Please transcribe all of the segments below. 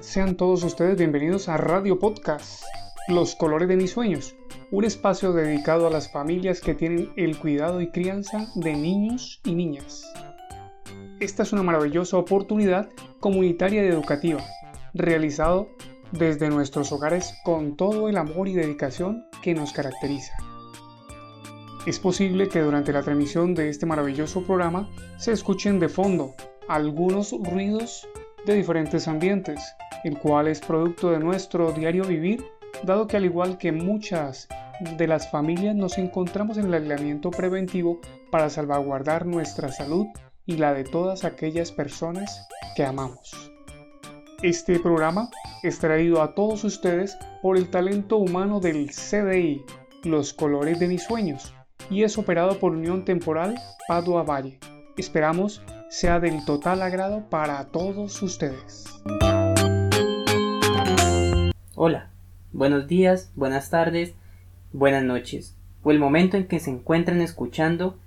sean todos ustedes bienvenidos a Radio Podcast, Los Colores de mis Sueños, un espacio dedicado a las familias que tienen el cuidado y crianza de niños y niñas. Esta es una maravillosa oportunidad comunitaria y educativa, realizado desde nuestros hogares con todo el amor y dedicación que nos caracteriza. Es posible que durante la transmisión de este maravilloso programa se escuchen de fondo algunos ruidos de diferentes ambientes, el cual es producto de nuestro diario vivir, dado que al igual que muchas de las familias nos encontramos en el aislamiento preventivo para salvaguardar nuestra salud y la de todas aquellas personas que amamos. Este programa es traído a todos ustedes por el talento humano del CDI, Los Colores de mis Sueños, y es operado por Unión Temporal Padua Valle. Esperamos sea del total agrado para todos ustedes. Hola, buenos días, buenas tardes, buenas noches, o el momento en que se encuentran escuchando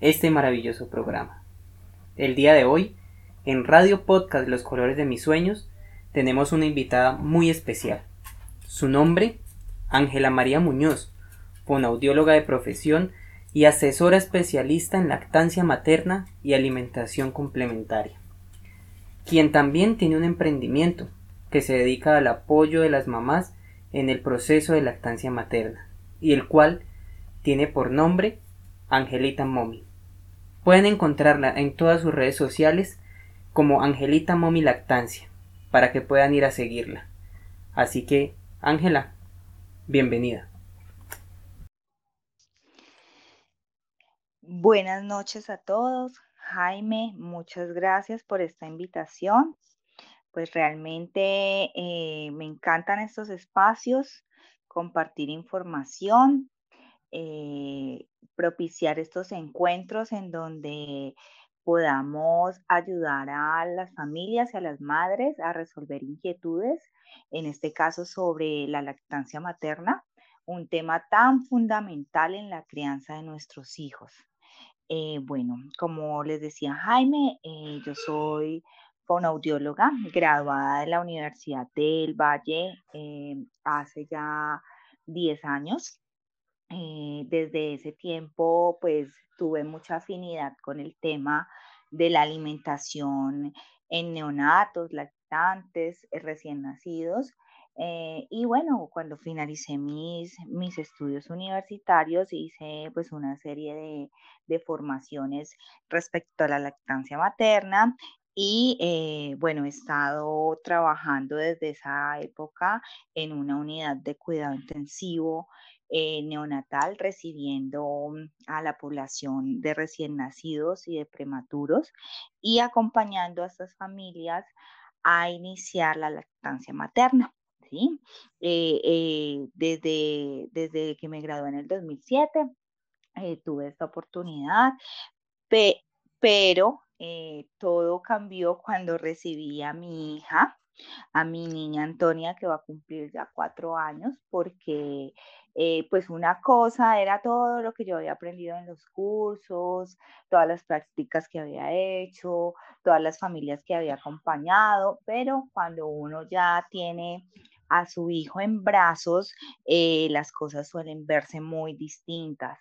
este maravilloso programa. El día de hoy, en Radio Podcast Los Colores de mis Sueños, tenemos una invitada muy especial. Su nombre, Ángela María Muñoz, fonaudióloga de profesión y asesora especialista en lactancia materna y alimentación complementaria, quien también tiene un emprendimiento que se dedica al apoyo de las mamás en el proceso de lactancia materna y el cual tiene por nombre Angelita Momi. Pueden encontrarla en todas sus redes sociales como Angelita Momi Lactancia para que puedan ir a seguirla. Así que, Ángela, bienvenida. Buenas noches a todos. Jaime, muchas gracias por esta invitación. Pues realmente eh, me encantan estos espacios, compartir información, eh, propiciar estos encuentros en donde podamos ayudar a las familias y a las madres a resolver inquietudes, en este caso sobre la lactancia materna, un tema tan fundamental en la crianza de nuestros hijos. Eh, bueno, como les decía Jaime, eh, yo soy fonoaudióloga, graduada de la Universidad del Valle eh, hace ya 10 años. desde ese tiempo, pues tuve mucha afinidad con el tema de la alimentación en neonatos, lactantes, recién nacidos. Eh, y bueno, cuando finalicé mis, mis estudios universitarios, hice pues una serie de, de formaciones respecto a la lactancia materna y eh, bueno, he estado trabajando desde esa época en una unidad de cuidado intensivo eh, neonatal, recibiendo a la población de recién nacidos y de prematuros y acompañando a estas familias a iniciar la lactancia materna. ¿Sí? Eh, eh, desde, desde que me gradué en el 2007, eh, tuve esta oportunidad, pero todo cambió cuando recibí a mi hija, a mi niña Antonia, que va a cumplir ya cuatro años, porque pues una cosa era todo lo que yo había aprendido en los cursos, todas las prácticas que había hecho, todas las familias que había acompañado, pero cuando uno ya tiene a su hijo en brazos, eh, las cosas suelen verse muy distintas.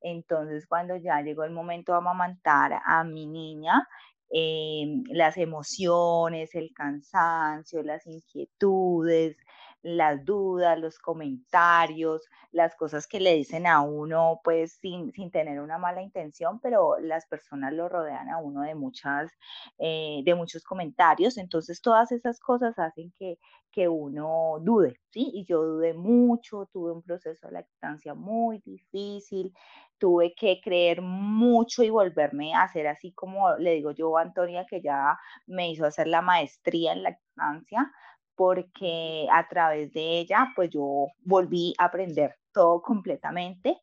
Entonces, cuando ya llegó el momento de amamantar a mi niña, em, las emociones, el cansancio, las inquietudes, las dudas, los comentarios, las cosas que le dicen a uno, pues sin, tener una mala intención, pero las personas lo rodean a uno de muchas, eh, de muchos comentarios. Entonces, todas esas cosas hacen que, que uno dude, ¿sí? Y yo dudé mucho, tuve un proceso de lactancia muy difícil, tuve que creer mucho y volverme a hacer así como le digo yo a Antonia, que ya me hizo hacer la maestría en lactancia, porque a través de ella, pues yo volví a aprender todo completamente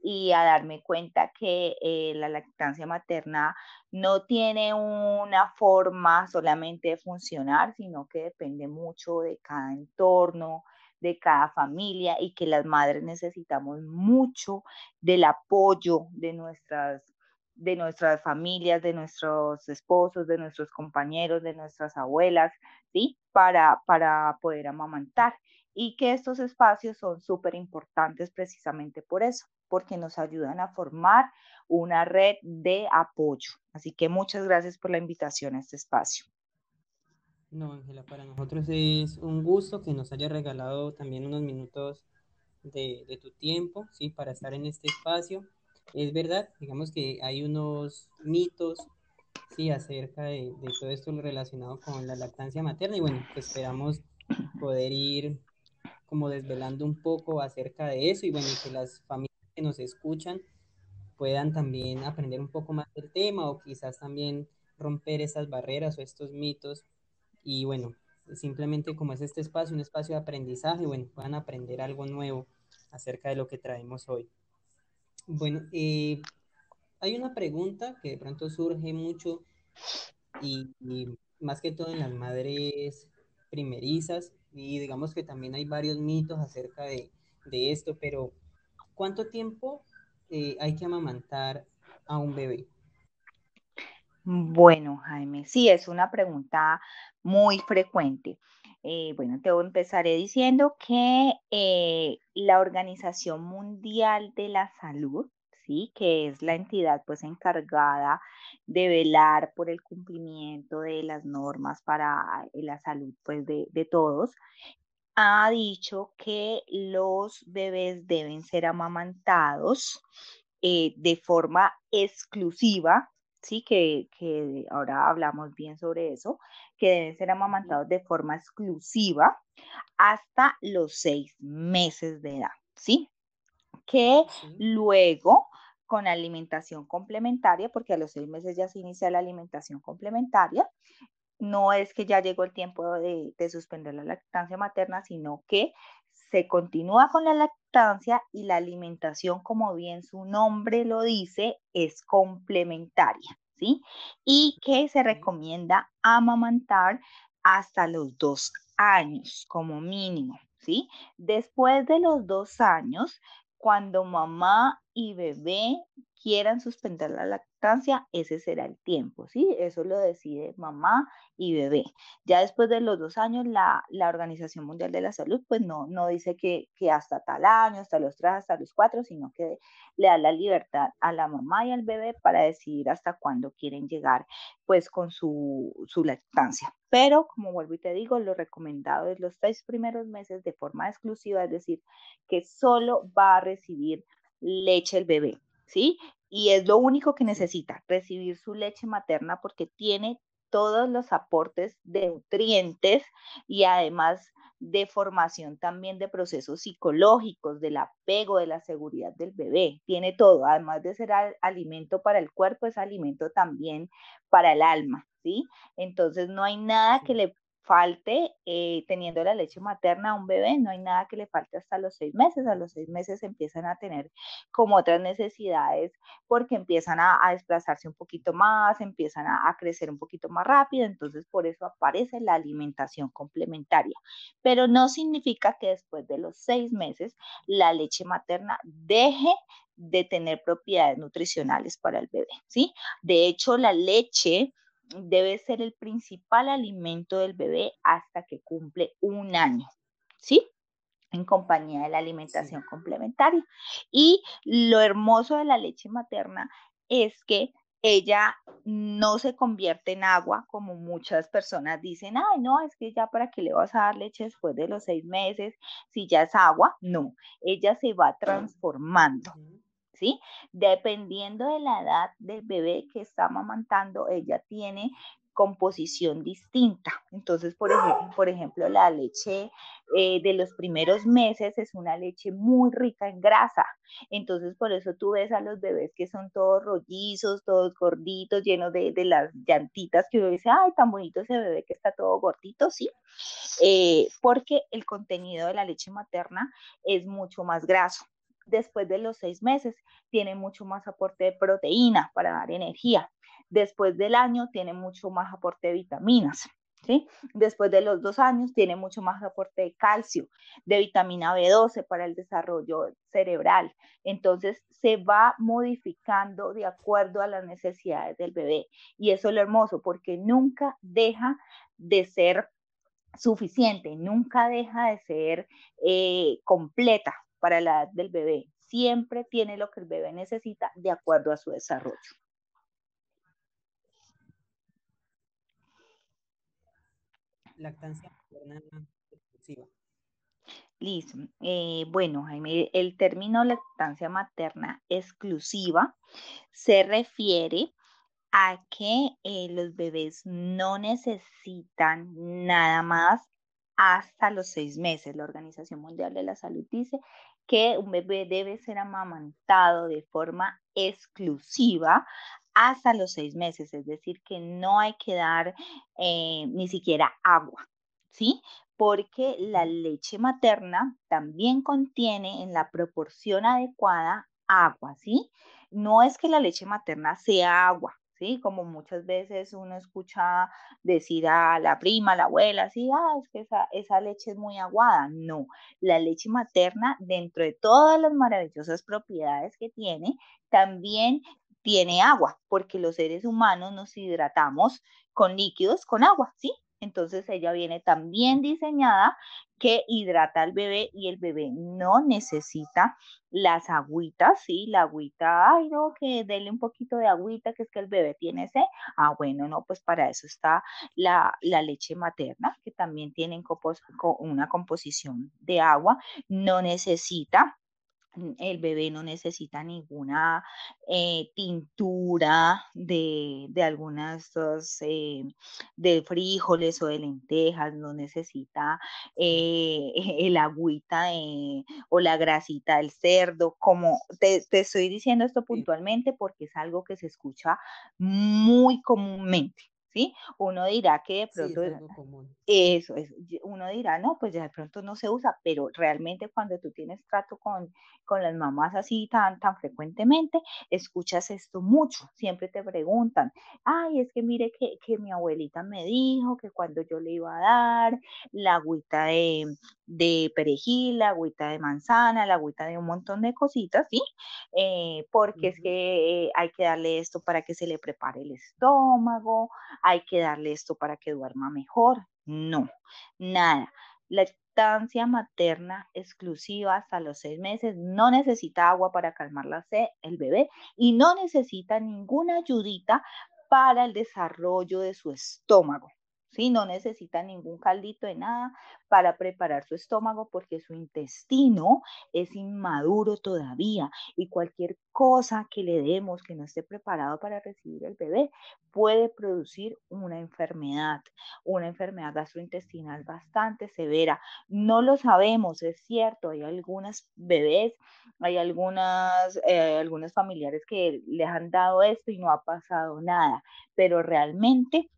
y a darme cuenta que eh, la lactancia materna no tiene una forma solamente de funcionar, sino que depende mucho de cada entorno, de cada familia y que las madres necesitamos mucho del apoyo de nuestras de nuestras familias, de nuestros esposos, de nuestros compañeros, de nuestras abuelas, ¿sí? para, para poder amamantar y que estos espacios son súper importantes precisamente por eso, porque nos ayudan a formar una red de apoyo. Así que muchas gracias por la invitación a este espacio. No, Ángela, para nosotros es un gusto que nos haya regalado también unos minutos de, de, tu tiempo, ¿sí? Para estar en este espacio. Es verdad, digamos que hay unos mitos, sí, acerca de, de todo esto relacionado con la lactancia materna y bueno, esperamos poder ir como desvelando un poco acerca de eso y bueno, que las familias que nos escuchan puedan también aprender un poco más del tema o quizás también romper esas barreras o estos mitos y bueno, simplemente como es este espacio, un espacio de aprendizaje, bueno, puedan aprender algo nuevo acerca de lo que traemos hoy. Bueno, eh, hay una pregunta que de pronto surge mucho y, más que todo en las madres primerizas y digamos que también hay varios mitos acerca de, de esto, pero ¿cuánto tiempo eh, hay que amamantar a un bebé? Bueno, Jaime, sí, es una pregunta muy frecuente. Eh, bueno, te empezaré diciendo que eh, la Organización Mundial de la Salud, sí, que es la entidad pues encargada de velar por el cumplimiento de las normas para la salud pues de, todos, ha dicho que los bebés deben ser amamantados eh, de forma exclusiva, sí, que, que, ahora hablamos bien sobre eso, que deben ser amamantados de forma exclusiva hasta los seis meses de edad, sí, que sí. luego con alimentación complementaria, porque a los seis meses ya se inicia la alimentación complementaria, no es que ya llegó el tiempo de, de, suspender la lactancia materna, sino que se continúa con la lactancia y la alimentación, como bien su nombre lo dice, es complementaria, ¿sí? Y que se recomienda amamantar hasta los dos años como mínimo, ¿sí? Después de los dos años, cuando mamá y bebé quieran suspender la lactancia, ese será el tiempo, ¿sí? Eso lo decide mamá y bebé. Ya después de los dos años, la, la Organización Mundial de la Salud, pues no, no dice que, que, hasta tal año, hasta los tres, hasta los cuatro, sino que le da la libertad a la mamá y al bebé para decidir hasta cuándo quieren llegar, pues, con su, su lactancia. Pero, como vuelvo y te digo, lo recomendado es los seis primeros meses de forma exclusiva, es decir, que solo va a recibir leche el bebé. ¿Sí? Y es lo único que necesita, recibir su leche materna porque tiene todos los aportes de nutrientes y además de formación también de procesos psicológicos, del apego, de la seguridad del bebé. Tiene todo, además de ser alimento para el cuerpo, es alimento también para el alma, ¿sí? Entonces no hay nada que le falte eh, teniendo la leche materna a un bebé, no hay nada que le falte hasta los seis meses, a los seis meses empiezan a tener como otras necesidades porque empiezan a, desplazarse un poquito más, empiezan a, crecer un poquito más rápido, entonces por eso aparece la alimentación complementaria, pero no significa que después de los seis meses la leche materna deje de tener propiedades nutricionales para el bebé, ¿sí? De hecho, la leche debe ser el principal alimento del bebé hasta que cumple un año, ¿sí? En compañía de la alimentación sí. complementaria. Y lo hermoso de la leche materna es que ella no se convierte en agua como muchas personas dicen, ay, no, es que ya para qué le vas a dar leche después de los seis meses, si ya es agua, no, ella se va transformando. ¿Sí? Dependiendo de la edad del bebé que está amamantando, ella tiene composición distinta. Entonces, por ejemplo, por ejemplo la leche eh, de los primeros meses es una leche muy rica en grasa. Entonces, por eso tú ves a los bebés que son todos rollizos, todos gorditos, llenos de, de las llantitas que uno dice, ay, tan bonito ese bebé que está todo gordito, ¿sí? Eh, porque el contenido de la leche materna es mucho más graso después de los seis meses tiene mucho más aporte de proteína para dar energía. Después del año tiene mucho más aporte de vitaminas. Después de los dos años tiene mucho más aporte de calcio, de vitamina B12 para el desarrollo cerebral. Entonces se va modificando de acuerdo a las necesidades del bebé. Y eso es lo hermoso porque nunca deja de ser suficiente, nunca deja de ser eh, completa para la edad del bebé. Siempre tiene lo que el bebé necesita de acuerdo a su desarrollo. Lactancia materna exclusiva. Listo. Eh, bueno, Jaime, el término lactancia materna exclusiva se refiere a que eh, los bebés no necesitan nada más hasta los seis meses. La Organización Mundial de la Salud dice que un bebé debe ser amamantado de forma exclusiva hasta los seis meses, es decir, que no hay que dar eh, ni siquiera agua, ¿sí? Porque la leche materna también contiene en la proporción adecuada agua, ¿sí? No es que la leche materna sea agua, ¿sí? Como muchas veces uno escucha decir a la prima, a la abuela, sí, ah, es que esa, esa leche es muy aguada. No, la leche materna, dentro de todas las maravillosas propiedades que tiene, también tiene agua, porque los seres humanos nos hidratamos con líquidos, con agua, ¿sí? Entonces ella viene también diseñada que hidrata al bebé y el bebé no necesita las agüitas, ¿sí? La agüita, ay no, que dele un poquito de agüita, que es que el bebé tiene sed. Ah, bueno, no, pues para eso está la, la leche materna, que también tiene una composición de agua, no necesita el bebé no necesita ninguna eh, tintura de, de algunas eh, de frijoles o de lentejas, no necesita eh, el agüita o la grasita del cerdo, como te, te estoy diciendo esto puntualmente porque es algo que se escucha muy comúnmente. ¿Sí? Uno dirá que de pronto, eso es, uno dirá, no, pues ya de pronto no se usa, pero realmente cuando tú tienes trato con, con las mamás así tan, tan frecuentemente, escuchas esto mucho, siempre te preguntan, ay, es que mire que, que mi abuelita me dijo que cuando yo le iba a dar la agüita de, de perejil, la agüita de manzana, la agüita de un montón de cositas, ¿sí? Eh, porque es que hay que darle esto para que se le prepare el estómago, hay que darle esto para que duerma mejor. No, nada. Lactancia materna exclusiva hasta los seis meses, no necesita agua para calmar la sed el bebé y no necesita ninguna ayudita para el desarrollo de su estómago. ¿Sí? No necesita ningún caldito de nada para preparar su estómago porque su intestino es inmaduro todavía y cualquier cosa que le demos que no esté preparado para recibir el bebé puede producir una enfermedad, una enfermedad gastrointestinal bastante severa. No lo sabemos, es cierto, hay algunas bebés, hay algunas, eh, algunos familiares que les han dado esto y no ha pasado nada, pero realmente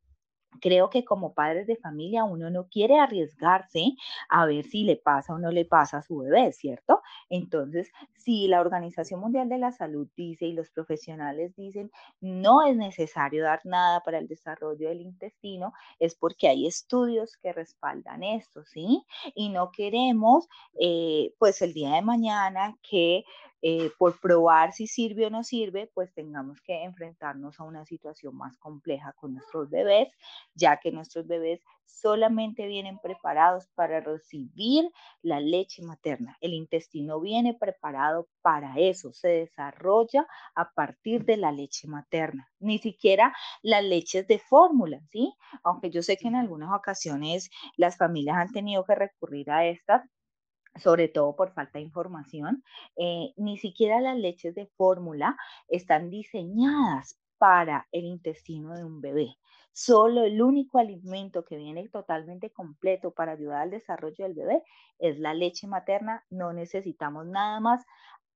creo que como padres de familia uno no quiere arriesgarse a ver si le pasa o no le pasa a su bebé, ¿cierto? Entonces, si la Organización Mundial de la Salud dice y los profesionales dicen no es necesario dar nada para el desarrollo del intestino, es porque hay estudios que respaldan esto, ¿sí? Y no queremos, eh, pues el día de mañana que eh, por probar si sirve o no sirve, pues tengamos que enfrentarnos a una situación más compleja con nuestros bebés, ya que nuestros bebés solamente vienen preparados para recibir la leche materna. El intestino viene preparado para eso, se desarrolla a partir de la leche materna, ni siquiera las leches de fórmula, ¿sí? Aunque yo sé que en algunas ocasiones las familias han tenido que recurrir a estas, sobre todo por falta de información, eh, ni siquiera las leches de fórmula están diseñadas para el intestino de un bebé. Solo el único alimento que viene totalmente completo para ayudar al desarrollo del bebé es la leche materna. No necesitamos nada más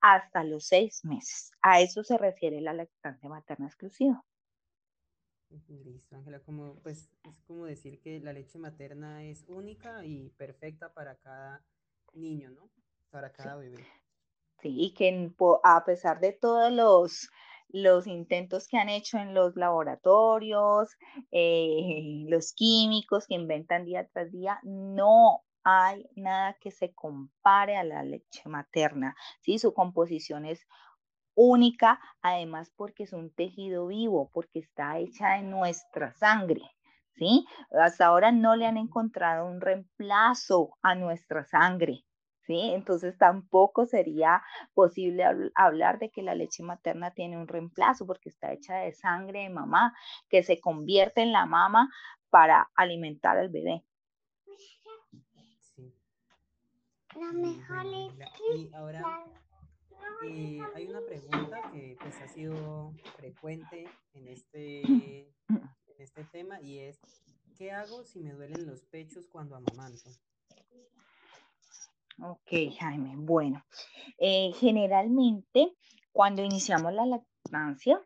hasta los seis meses. A eso se refiere la lactancia materna exclusiva. Listo, Ángela, como pues es como decir que la leche materna es única y perfecta para cada niño, ¿no? Para cada bebé. Sí, y que a pesar de todos los, los intentos que han hecho en los laboratorios, eh, los químicos que inventan día tras día, no hay nada que se compare a la leche materna. ¿sí? Su composición es única, además porque es un tejido vivo, porque está hecha en nuestra sangre. ¿Sí? Hasta ahora no le han encontrado un reemplazo a nuestra sangre, ¿sí? Entonces tampoco sería posible hablar de que la leche materna tiene un reemplazo porque está hecha de sangre de mamá que se convierte en la mama para alimentar al bebé. Sí. y ahora eh, hay una pregunta que pues ha sido frecuente en este, este tema y es ¿qué hago si me duelen los pechos cuando amamanto? Ok, Jaime. Bueno, eh, generalmente cuando iniciamos la lactancia,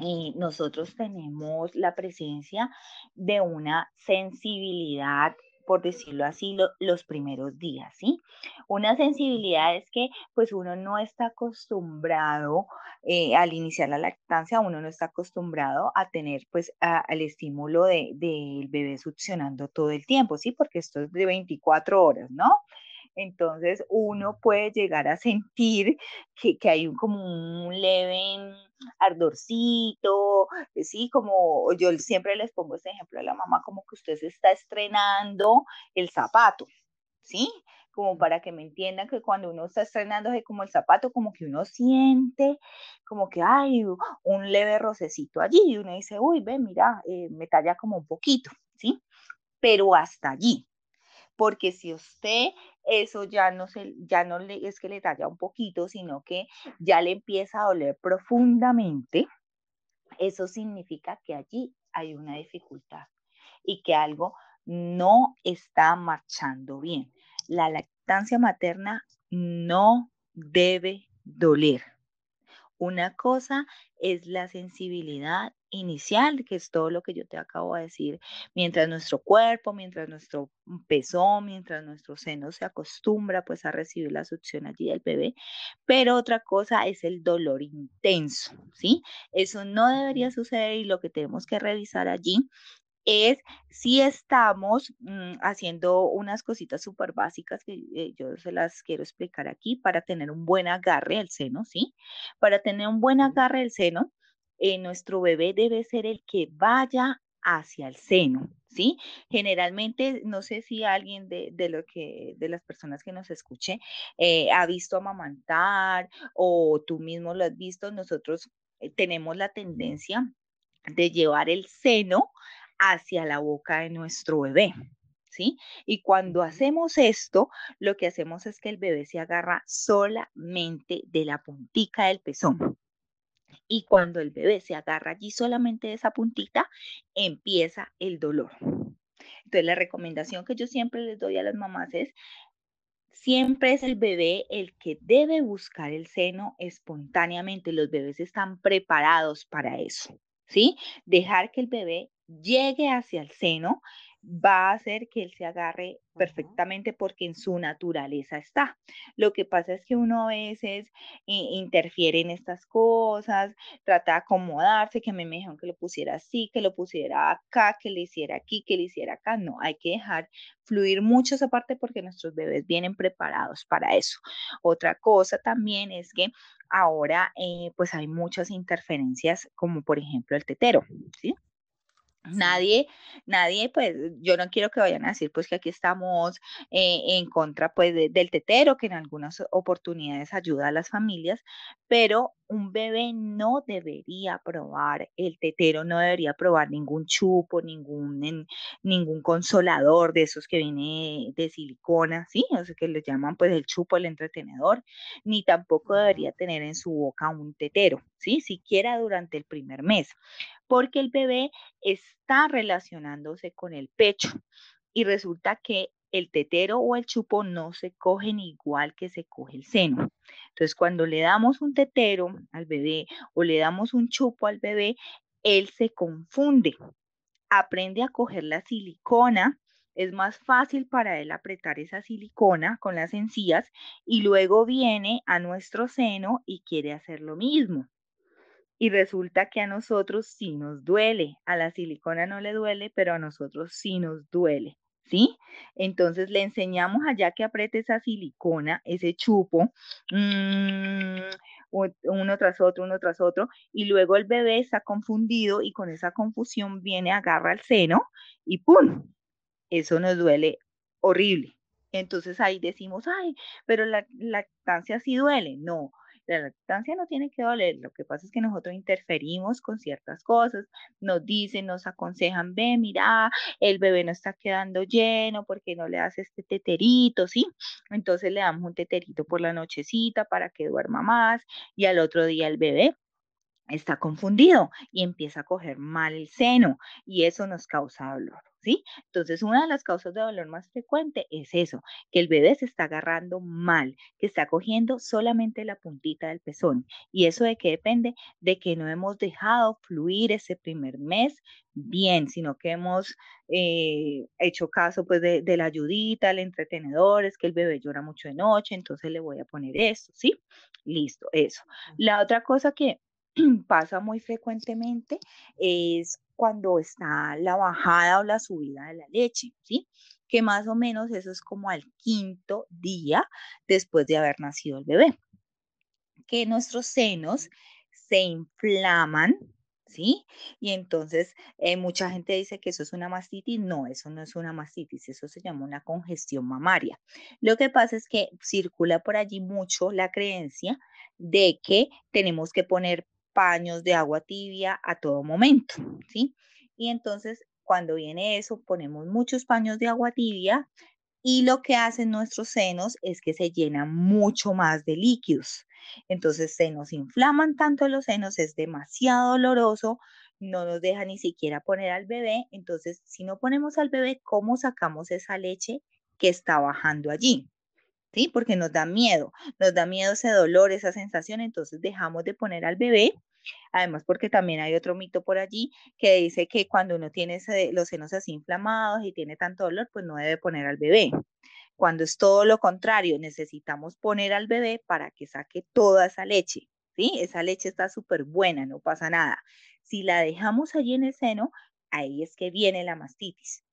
eh, nosotros tenemos la presencia de una sensibilidad por decirlo así, los primeros días, ¿sí? Una sensibilidad es que pues uno no está acostumbrado eh, al iniciar la lactancia, uno no está acostumbrado a tener pues al estímulo del de, bebé succionando todo el tiempo, ¿sí? Porque esto es de 24 horas, ¿no? Entonces uno puede llegar a sentir que, hay un, como un leve ardorcito, sí, como yo siempre les pongo este ejemplo a la mamá, como que usted se está estrenando el zapato, ¿sí? Como para que me entiendan que cuando uno está estrenándose como el zapato, como que uno siente como que hay un leve rocecito allí y uno dice, uy, ve, mira, eh, me talla como un poquito, ¿sí? Pero hasta allí, porque si usted eso ya no, se, ya no le, es que le talla un poquito, sino que ya le empieza a doler profundamente, eso significa que allí hay una dificultad y que algo no está marchando bien. La lactancia materna no debe doler. Una cosa es la sensibilidad inicial, que es todo lo que yo te acabo de decir, mientras nuestro cuerpo, mientras nuestro pezón, mientras nuestro seno se acostumbra pues a recibir la succión allí del bebé, pero otra cosa es el dolor intenso, ¿sí? Eso no debería suceder y lo que tenemos que revisar allí es si estamos mm, haciendo unas cositas súper básicas que eh, yo se las quiero explicar aquí para tener un buen agarre al seno, ¿sí? Para tener un buen agarre al seno, eh, nuestro bebé debe ser el que vaya hacia el seno, ¿sí? Generalmente, no sé si alguien de, de lo que, de las personas que nos escuche eh, ha visto amamantar o tú mismo lo has visto, nosotros tenemos la tendencia de llevar el seno hacia la boca de nuestro bebé. ¿Sí? Y cuando hacemos esto, lo que hacemos es que el bebé se agarra solamente de la puntica del pezón. Y cuando el bebé se agarra allí solamente esa puntita, empieza el dolor. Entonces, la recomendación que yo siempre les doy a las mamás es, siempre es el bebé el que debe buscar el seno espontáneamente. Los bebés están preparados para eso, ¿sí? Dejar que el bebé llegue hacia el seno, va a hacer que él se agarre perfectamente porque en su naturaleza está. Lo que pasa es que uno a veces interfiere en estas cosas, trata de acomodarse, que me dijeron que lo pusiera así, que lo pusiera acá, que le hiciera aquí, que le hiciera acá. No, hay que dejar fluir mucho esa parte porque nuestros bebés vienen preparados para eso. Otra cosa también es que ahora eh, pues hay muchas interferencias como por ejemplo el tetero, ¿sí? Nadie, nadie, pues yo no quiero que vayan a decir pues que aquí estamos eh, en contra pues del tetero, que en algunas oportunidades ayuda a las familias, pero un bebé no debería probar el tetero, no debería probar ningún chupo, ningún, ningún consolador de esos que viene de silicona, ¿sí? O sea, que le llaman pues el chupo, el entretenedor, ni tampoco debería tener en su boca un tetero, ¿sí? Siquiera durante el primer mes porque el bebé está relacionándose con el pecho y resulta que el tetero o el chupo no se cogen igual que se coge el seno. Entonces, cuando le damos un tetero al bebé o le damos un chupo al bebé, él se confunde, aprende a coger la silicona, es más fácil para él apretar esa silicona con las encías y luego viene a nuestro seno y quiere hacer lo mismo. Y resulta que a nosotros sí nos duele, a la silicona no le duele, pero a nosotros sí nos duele. ¿Sí? Entonces le enseñamos allá que apriete esa silicona, ese chupo. Mm, uno tras otro, uno tras otro, y luego el bebé está confundido y con esa confusión viene, agarra el seno y ¡pum! Eso nos duele horrible. Entonces ahí decimos, ay, pero la lactancia sí duele. No, la lactancia no tiene que doler, lo que pasa es que nosotros interferimos con ciertas cosas, nos dicen, nos aconsejan, ve, mira, el bebé no está quedando lleno, porque no le haces este teterito, ¿sí? Entonces le damos un teterito por la nochecita para que duerma más y al otro día el bebé está confundido y empieza a coger mal el seno y eso nos causa dolor. ¿Sí? Entonces, una de las causas de dolor más frecuente es eso, que el bebé se está agarrando mal, que está cogiendo solamente la puntita del pezón. ¿Y eso de qué depende? De que no hemos dejado fluir ese primer mes bien, sino que hemos eh, hecho caso pues de, de, la ayudita, el entretenedor, es que el bebé llora mucho de noche, entonces le voy a poner esto, ¿sí? Listo, eso. La otra cosa que pasa muy frecuentemente es cuando está la bajada o la subida de la leche, ¿sí? Que más o menos eso es como al quinto día después de haber nacido el bebé. Que nuestros senos se inflaman, ¿sí? Y entonces eh, mucha gente dice que eso es una mastitis. No, eso no es una mastitis, eso se llama una congestión mamaria. Lo que pasa es que circula por allí mucho la creencia de que tenemos que poner paños de agua tibia a todo momento, ¿sí? Y entonces cuando viene eso, ponemos muchos paños de agua tibia y lo que hacen nuestros senos es que se llenan mucho más de líquidos. Entonces se nos inflaman tanto los senos, es demasiado doloroso, no nos deja ni siquiera poner al bebé. Entonces, si no ponemos al bebé, ¿cómo sacamos esa leche que está bajando allí? ¿Sí? Porque nos da miedo, nos da miedo ese dolor, esa sensación, entonces dejamos de poner al bebé. Además, porque también hay otro mito por allí que dice que cuando uno tiene los senos así inflamados y tiene tanto dolor, pues no debe poner al bebé. Cuando es todo lo contrario, necesitamos poner al bebé para que saque toda esa leche, ¿sí? Esa leche está súper buena, no pasa nada. Si la dejamos allí en el seno, ahí es que viene la mastitis.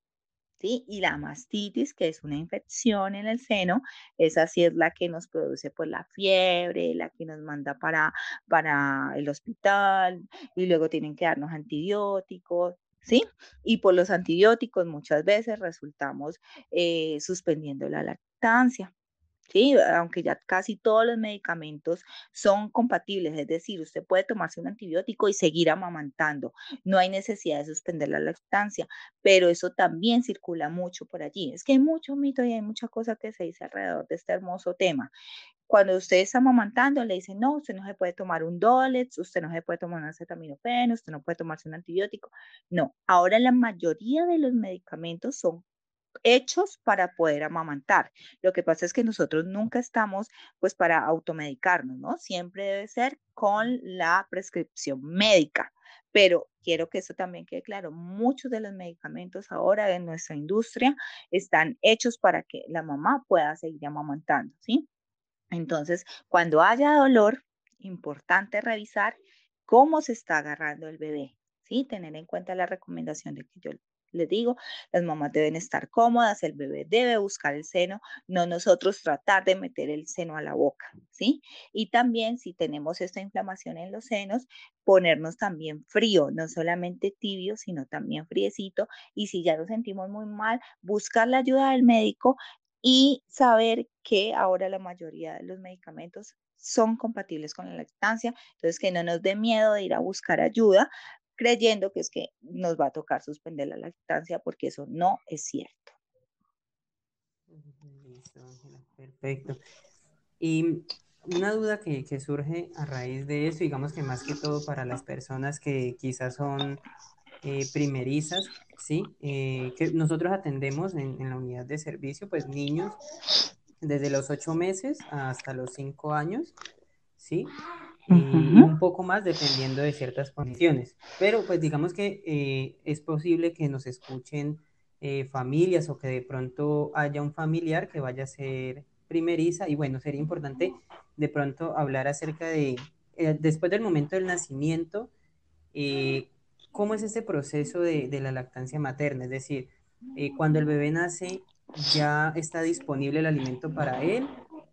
Y la mastitis, que es una infección en el seno, esa sí es la que nos produce pues la fiebre, la que nos manda para, para el hospital y luego tienen que darnos antibióticos, ¿sí? Y por los antibióticos muchas veces resultamos eh, suspendiendo la lactancia. ¿Sí? Aunque ya casi todos los medicamentos son compatibles, es decir, usted puede tomarse un antibiótico y seguir amamantando, no hay necesidad de suspender la lactancia, pero eso también circula mucho por allí. Es que hay mucho mito y hay mucha cosa que se dice alrededor de este hermoso tema. Cuando usted está amamantando, le dicen, no, usted no se puede tomar un Dolex, usted no se puede tomar un acetaminofén, usted no puede tomarse un antibiótico. No, ahora la mayoría de los medicamentos son hechos para poder amamantar. Lo que pasa es que nosotros nunca estamos pues para automedicarnos, ¿no? Siempre debe ser con la prescripción médica. Pero quiero que eso también quede claro, muchos de los medicamentos ahora en nuestra industria están hechos para que la mamá pueda seguir amamantando, ¿sí? Entonces, cuando haya dolor, importante revisar cómo se está agarrando el bebé, ¿sí? Tener en cuenta la recomendación de que yo les digo, las mamás deben estar cómodas, el bebé debe buscar el seno, no nosotros tratar de meter el seno a la boca, ¿sí? Y también si tenemos esta inflamación en los senos, ponernos también frío, no solamente tibio, sino también friecito. Y si ya nos sentimos muy mal, buscar la ayuda del médico y saber que ahora la mayoría de los medicamentos son compatibles con la lactancia, entonces que no nos dé miedo de ir a buscar ayuda, creyendo que es que nos va a tocar suspender la lactancia porque eso no es cierto. Listo, Perfecto. Y una duda que, surge a raíz de eso, digamos que más que todo para las personas que quizás son eh, primerizas, ¿sí? Eh, que nosotros atendemos en, en, la unidad de servicio, pues niños desde los ocho meses hasta los cinco años, ¿sí? Y un poco más dependiendo de ciertas condiciones. Pero pues digamos que eh, es posible que nos escuchen eh, familias o que de pronto haya un familiar que vaya a ser primeriza. Y bueno, sería importante de pronto hablar acerca de, eh, después del momento del nacimiento, cómo es ese proceso de, de, la lactancia materna, es decir, cuando el bebé nace, ¿ya está disponible el alimento para él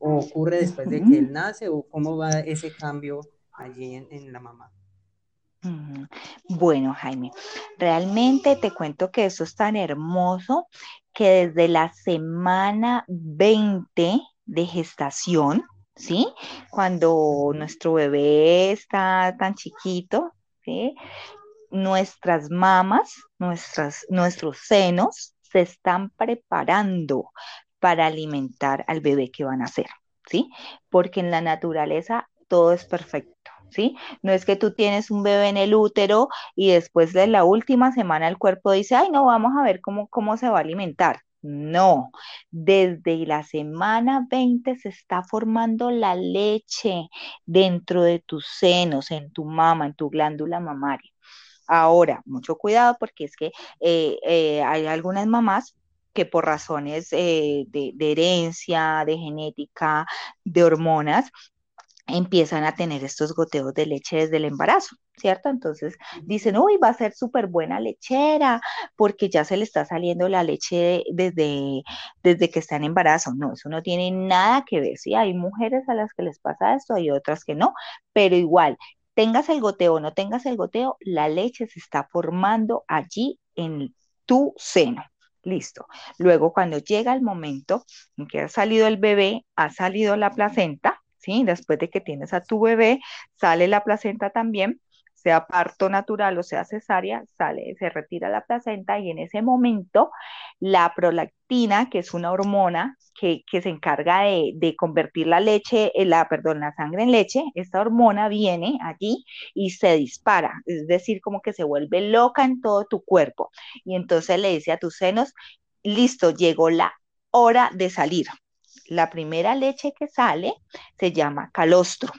¿O ocurre después de que él nace o cómo va ese cambio allí en, la mamá? Bueno, Jaime, realmente te cuento que eso es tan hermoso que desde la semana 20 de gestación, ¿sí? Cuando nuestro bebé está tan chiquito, ¿sí? Nuestras mamas, nuestras, nuestros senos se están preparando para alimentar al bebé que van a hacer, ¿sí? Porque en la naturaleza todo es perfecto. ¿Sí? No es que tú tienes un bebé en el útero y después de la última semana el cuerpo dice, ay, no, vamos a ver cómo, cómo se va a alimentar. No, desde la semana 20 se está formando la leche dentro de tus senos, en tu mama, en tu glándula mamaria. Ahora, mucho cuidado porque es que eh, eh, hay algunas mamás que por razones eh, de, de, herencia, de genética, de hormonas, empiezan a tener estos goteos de leche desde el embarazo, ¿cierto? Entonces dicen, uy, va a ser súper buena lechera porque ya se le está saliendo la leche desde, desde que está en embarazo. No, eso no tiene nada que ver, sí, hay mujeres a las que les pasa esto, hay otras que no, pero igual, tengas el goteo o no tengas el goteo, la leche se está formando allí en tu seno. Listo. Luego, cuando llega el momento en que ha salido el bebé, ha salido la placenta, Después de que tienes a tu bebé, sale la placenta también, sea parto natural o sea cesárea, sale, se retira la placenta y en ese momento la prolactina, que es una hormona que, se encarga de, convertir la leche, eh, la, perdón, la sangre en leche, esta hormona viene allí y se dispara, es decir, como que se vuelve loca en todo tu cuerpo. Y entonces le dice a tus senos, listo, llegó la hora de salir la primera leche que sale se llama calostro.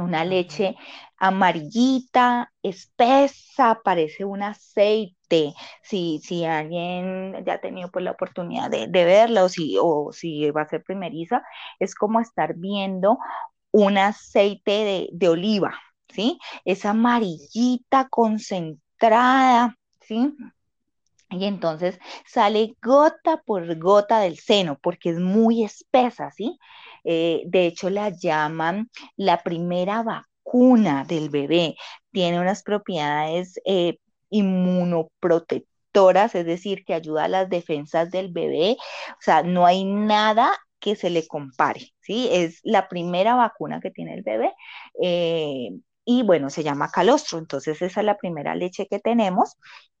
Una leche amarillita, espesa, parece un aceite. Si, si alguien ya ha tenido pues, la oportunidad de, verla o si, o si va a ser primeriza, es como estar viendo un aceite de, de oliva, ¿sí? Es amarillita, concentrada, ¿sí? Y entonces sale gota por gota del seno porque es muy espesa, ¿sí? Eh, de hecho, la llaman la primera vacuna del bebé. Tiene unas propiedades eh, inmunoprotectoras, es decir, que ayuda a las defensas del bebé. O sea, no hay nada que se le compare, ¿sí? Es la primera vacuna que tiene el bebé. Eh, y bueno, se llama calostro. Entonces esa es la primera leche que tenemos.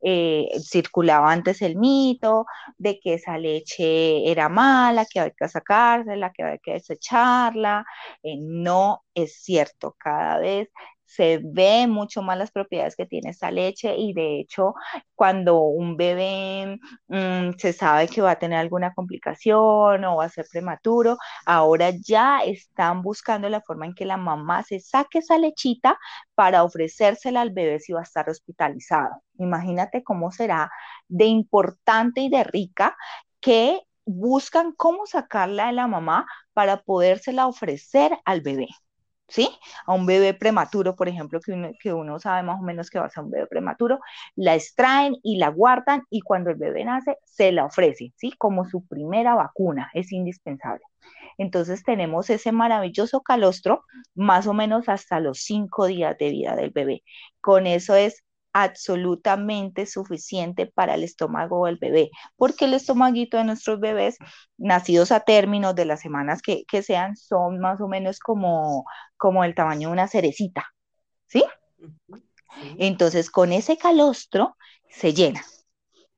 Eh, circulaba antes el mito de que esa leche era mala, que había que sacársela, que había que desecharla. Eh, no es cierto. Cada vez se ve mucho más las propiedades que tiene esta leche y de hecho cuando un bebé mm, se sabe que va a tener alguna complicación o va a ser prematuro, ahora ya están buscando la forma en que la mamá se saque esa lechita para ofrecérsela al bebé si va a estar hospitalizado. Imagínate cómo será de importante y de rica que buscan cómo sacarla de la mamá para podérsela ofrecer al bebé. ¿Sí? A un bebé prematuro, por ejemplo, que uno, sabe más o menos que va a ser un bebé prematuro, la extraen y la guardan y cuando el bebé nace se la ofrece, ¿sí? Como su primera vacuna, es indispensable. Entonces tenemos ese maravilloso calostro más o menos hasta los cinco días de vida del bebé. Con eso es absolutamente suficiente para el estómago del bebé, porque el estomaguito de nuestros bebés nacidos a términos de las semanas que, sean son más o menos como, como el tamaño de una cerecita, ¿sí? Entonces con ese calostro se llena.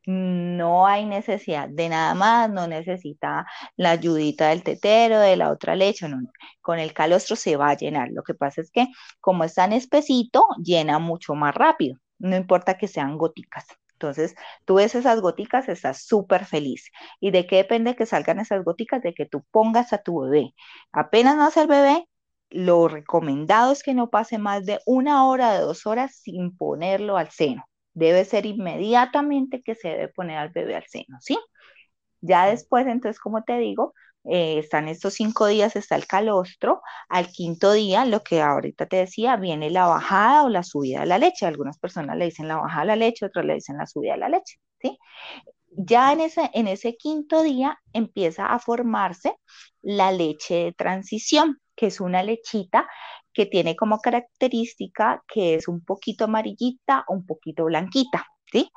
No hay necesidad de nada más, no necesita la ayudita del tetero, de la otra leche, no, con el calostro se va a llenar. Lo que pasa es que como es tan espesito, llena mucho más rápido no importa que sean goticas. Entonces, tú ves esas goticas, estás súper feliz. ¿Y de qué depende que salgan esas goticas? De que tú pongas a tu bebé. Apenas nace el bebé, lo recomendado es que no pase más de una hora, de dos horas sin ponerlo al seno. Debe ser inmediatamente que se debe poner al bebé al seno, ¿sí? Ya después, entonces, como te digo, eh, están estos cinco días, está el calostro, al quinto día, lo que ahorita te decía, viene la bajada o la subida de la leche. Algunas personas le dicen la bajada de la leche, otras le dicen la subida de la leche, ¿sí? Ya en ese, en ese quinto día empieza a formarse la leche de transición, que es una lechita que tiene como característica que es un poquito amarillita, un poquito blanquita, ¿sí?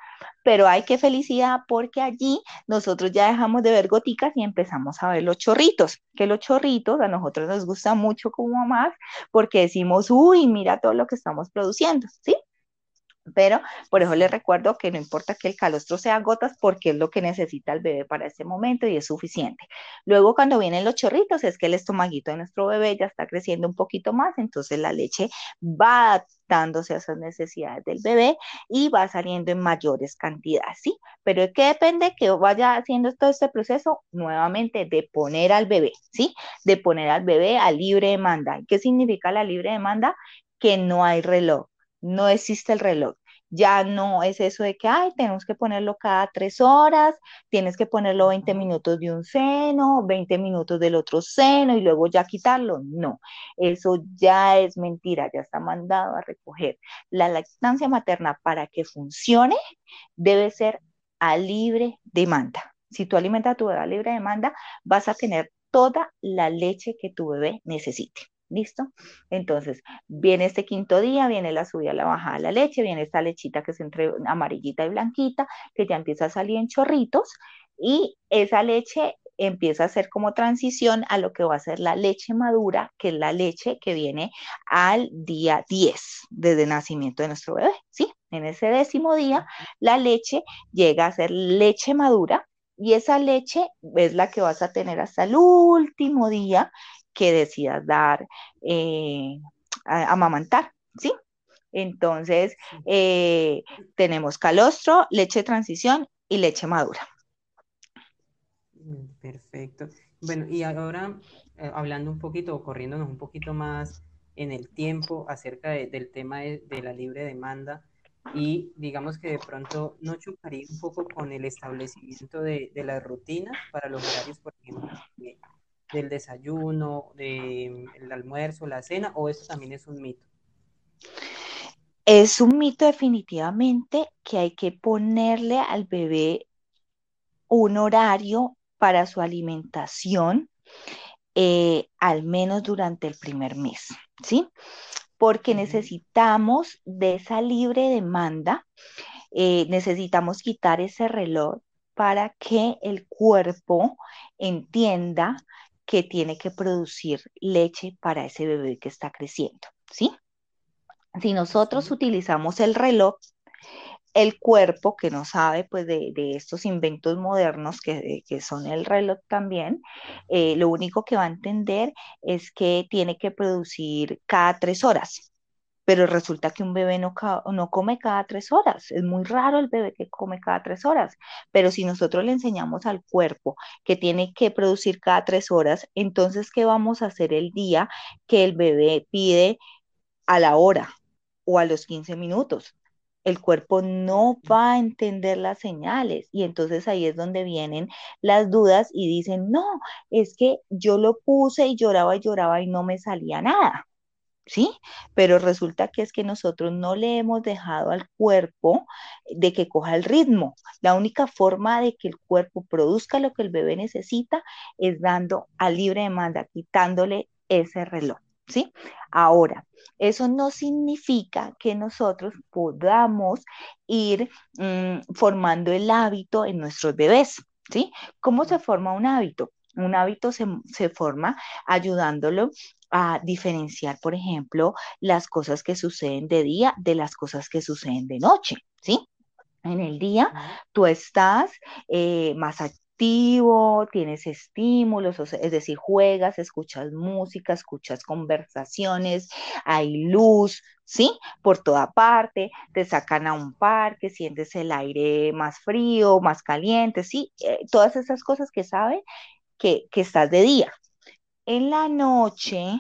Pero hay que felicidad porque allí nosotros ya dejamos de ver goticas y empezamos a ver los chorritos, que los chorritos a nosotros nos gusta mucho como más porque decimos, uy, mira todo lo que estamos produciendo, ¿sí? Pero por eso les recuerdo que no importa que el calostro sea gotas porque es lo que necesita el bebé para ese momento y es suficiente. Luego cuando vienen los chorritos es que el estomaguito de nuestro bebé ya está creciendo un poquito más, entonces la leche va adaptándose a esas necesidades del bebé y va saliendo en mayores cantidades, ¿sí? Pero ¿de qué depende que vaya haciendo todo este proceso? Nuevamente de poner al bebé, ¿sí? De poner al bebé a libre demanda. ¿Qué significa la libre demanda? Que no hay reloj no existe el reloj. Ya no es eso de que, ay, tenemos que ponerlo cada tres horas, tienes que ponerlo 20 minutos de un seno, 20 minutos del otro seno y luego ya quitarlo. No, eso ya es mentira, ya está mandado a recoger. La lactancia materna para que funcione debe ser a libre demanda. Si tú alimentas a tu bebé a libre demanda, vas a tener toda la leche que tu bebé necesite. ¿Listo? Entonces, viene este quinto día, viene la subida, la bajada de la leche, viene esta lechita que es entre amarillita y blanquita, que ya empieza a salir en chorritos, y esa leche empieza a ser como transición a lo que va a ser la leche madura, que es la leche que viene al día 10 desde nacimiento de nuestro bebé, ¿sí? En ese décimo día, la leche llega a ser leche madura y esa leche es la que vas a tener hasta el último día que decidas dar, eh, a, amamantar, ¿sí? Entonces, eh, tenemos calostro, leche de transición y leche madura. Mm, perfecto. Bueno, y ahora eh, hablando un poquito o corriéndonos un poquito más en el tiempo acerca del tema de, la libre demanda y digamos que de pronto no chocaría un poco con el establecimiento de, de las rutinas para los horarios, por ejemplo, del desayuno, del almuerzo, la cena, o eso también es un mito? Es un mito definitivamente que hay que ponerle al bebé un horario para su alimentación, eh, al menos durante el primer mes, ¿sí? Porque necesitamos de esa libre demanda, eh, necesitamos quitar ese reloj para que el cuerpo entienda que tiene que producir leche para ese bebé que está creciendo, ¿sí? Si nosotros utilizamos el reloj, el cuerpo que no sabe pues de, estos inventos modernos que, son el reloj también, eh, lo único que va a entender es que tiene que producir cada tres horas, pero resulta que un bebé no, no come cada tres horas. Es muy raro el bebé que come cada tres horas, pero si nosotros le enseñamos al cuerpo que tiene que producir cada tres horas, entonces, ¿qué vamos a hacer el día que el bebé pide a la hora o a los 15 minutos? el cuerpo no va a entender las señales y entonces ahí es donde vienen las dudas y dicen, no, es que yo lo puse y lloraba y lloraba y no me salía nada. ¿Sí? Pero resulta que es que nosotros no le hemos dejado al cuerpo de que coja el ritmo. La única forma de que el cuerpo produzca lo que el bebé necesita es dando a libre demanda, quitándole ese reloj. ¿Sí? Ahora, eso no significa que nosotros podamos ir mm, formando el hábito en nuestros bebés, ¿sí? ¿Cómo se forma un hábito? Un hábito se, se, forma ayudándolo a diferenciar, por ejemplo, las cosas que suceden de día de las cosas que suceden de noche, ¿sí? En el día tú estás eh, más activo, tienes estímulos, es decir, juegas, escuchas música, escuchas conversaciones, hay luz, ¿sí? Por toda parte, te sacan a un parque, sientes el aire más frío, más caliente, ¿sí? Eh, todas esas cosas que sabe que, que estás de día, en la noche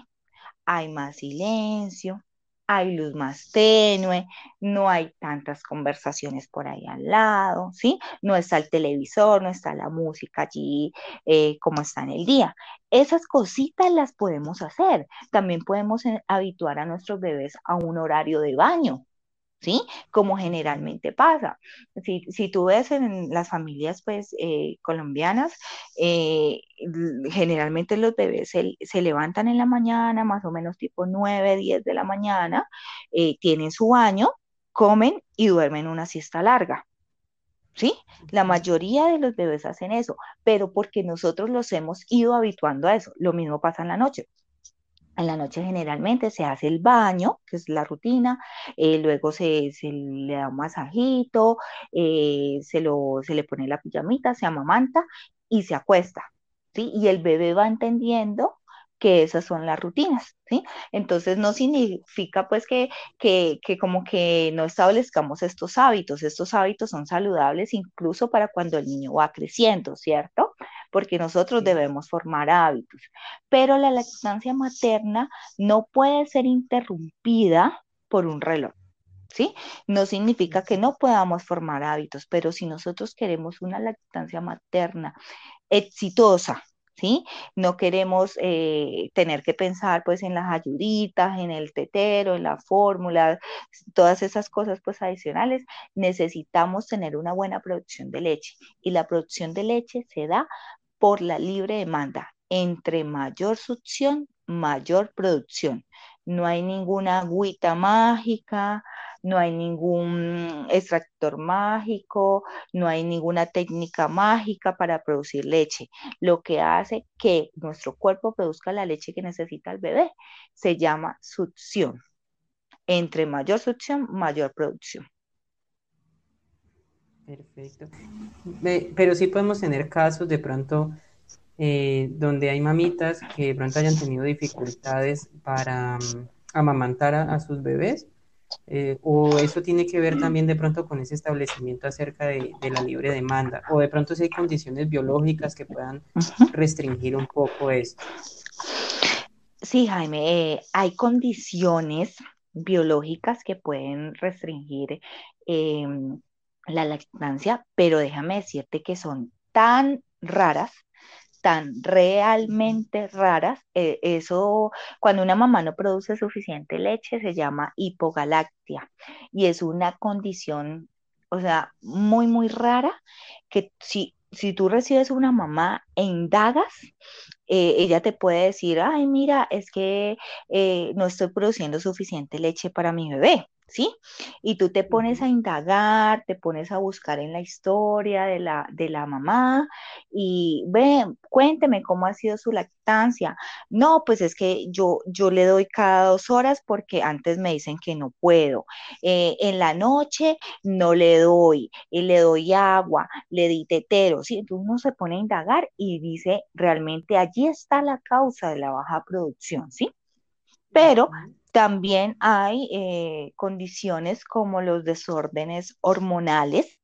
hay más silencio, hay luz más tenue, no hay tantas conversaciones por ahí al lado, ¿sí? No está el televisor, no está la música allí eh, como está en el día. Esas cositas las podemos hacer. También podemos eh, habituar a nuestros bebés a un horario de baño, ¿sí? Como generalmente pasa. Si, si tú ves en las familias, pues, eh, colombianas, eh, generalmente los bebés se, levantan en la mañana, más o menos tipo 9, 10 de la mañana, eh, tienen su baño, comen y duermen una siesta larga. ¿Sí? La mayoría de los bebés hacen eso, pero porque nosotros los hemos ido habituando a eso. Lo mismo pasa en la noche. En la noche generalmente se hace el baño, que es la rutina, eh, luego se, le da un masajito, eh, se, le pone la pijamita, se amamanta y se acuesta. ¿sí? Y el bebé va entendiendo que esas son las rutinas, ¿sí? Entonces no significa pues que, que, que, como que no establezcamos estos hábitos, estos hábitos son saludables incluso para cuando el niño va creciendo, ¿cierto? Porque nosotros debemos formar hábitos, pero la lactancia materna no puede ser interrumpida por un reloj. ¿Sí? No significa que no podamos formar hábitos, pero si nosotros queremos una lactancia materna exitosa, ¿sí? No queremos eh, tener que pensar pues en las ayuditas, en el tetero, en la fórmula, todas esas cosas pues adicionales. Necesitamos tener una buena producción de leche y la producción de leche se da por la libre demanda. Entre mayor succión, mayor producción. No hay ninguna agüita mágica, no hay ningún extractor mágico, no hay ninguna técnica mágica para producir leche. Lo que hace que nuestro cuerpo produzca la leche que necesita el bebé se llama succión. Entre mayor succión, mayor producción. Perfecto. Pero sí podemos tener casos de pronto eh, donde hay mamitas que de pronto hayan tenido dificultades para mm, amamantar a sus bebés eh, o eso tiene que ver también de pronto con ese establecimiento acerca de, la libre demanda, o de pronto si hay condiciones biológicas que puedan restringir un poco esto. Sí, Jaime, eh, hay condiciones biológicas que pueden restringir em, la lactancia, pero déjame decirte que son tan raras tan realmente raras. Eh, eso, cuando una mamá no produce suficiente leche, se llama hipogalactia y es una condición, o sea, muy, muy rara que si, si tú recibes una mamá e indagas, eh, ella te puede decir, ay, mira, es que eh, no estoy produciendo suficiente leche para mi bebé. ¿Sí? Y tú te pones a indagar, te pones a buscar en la historia de la, de la mamá y ve, cuénteme cómo ha sido su lactancia. No, pues es que yo, yo le doy cada dos horas porque antes me dicen que no puedo. Eh, en la noche no le doy, y le doy agua, le di tetero, ¿sí? Entonces uno se pone a indagar y dice, realmente allí está la causa de la baja producción, ¿sí? Pero también hay eh, condiciones como los desórdenes hormonales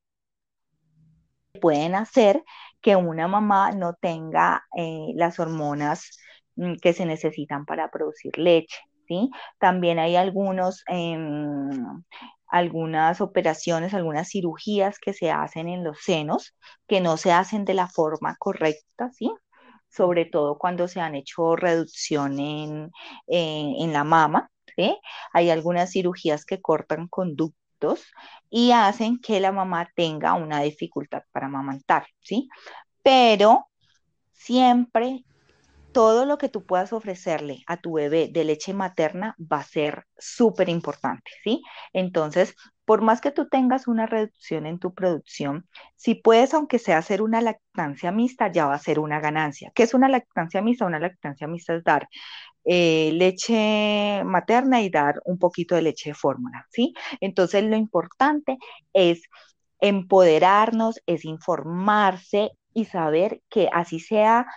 que pueden hacer que una mamá no tenga eh, las hormonas mm, que se necesitan para producir leche. ¿sí? También hay algunos, em, algunas operaciones, algunas cirugías que se hacen en los senos que no se hacen de la forma correcta, ¿sí? sobre todo cuando se han hecho reducción en, en la mama, hay algunas cirugías que cortan conductos y hacen que la mamá tenga una dificultad para amamantar, ¿sí? Pero siempre todo lo que tú puedas ofrecerle a tu bebé de leche materna va a ser súper importante, ¿sí? Entonces, por más que tú tengas una reducción en tu producción, si puedes, aunque sea hacer una lactancia mixta, ya va a ser una ganancia. ¿Qué es una lactancia mixta? Una lactancia mixta es dar eh, leche materna y dar un poquito de leche de fórmula, ¿sí? Entonces, lo importante es empoderarnos, es informarse y saber que así sea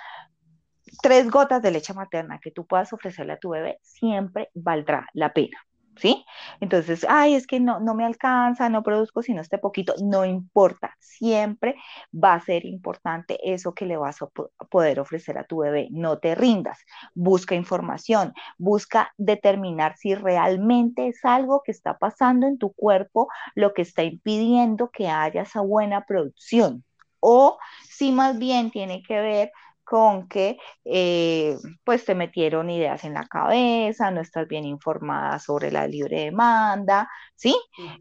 tres gotas de leche materna que tú puedas ofrecerle a tu bebé, siempre valdrá la pena. ¿Sí? Entonces, ay, es que no, no me alcanza, no produzco sino este poquito, no importa, siempre va a ser importante eso que le vas a poder ofrecer a tu bebé, no te rindas, busca información, busca determinar si realmente es algo que está pasando en tu cuerpo lo que está impidiendo que haya esa buena producción. O si más bien tiene que ver con que eh, pues te metieron ideas en la cabeza, no estás bien informada sobre la libre demanda, ¿sí?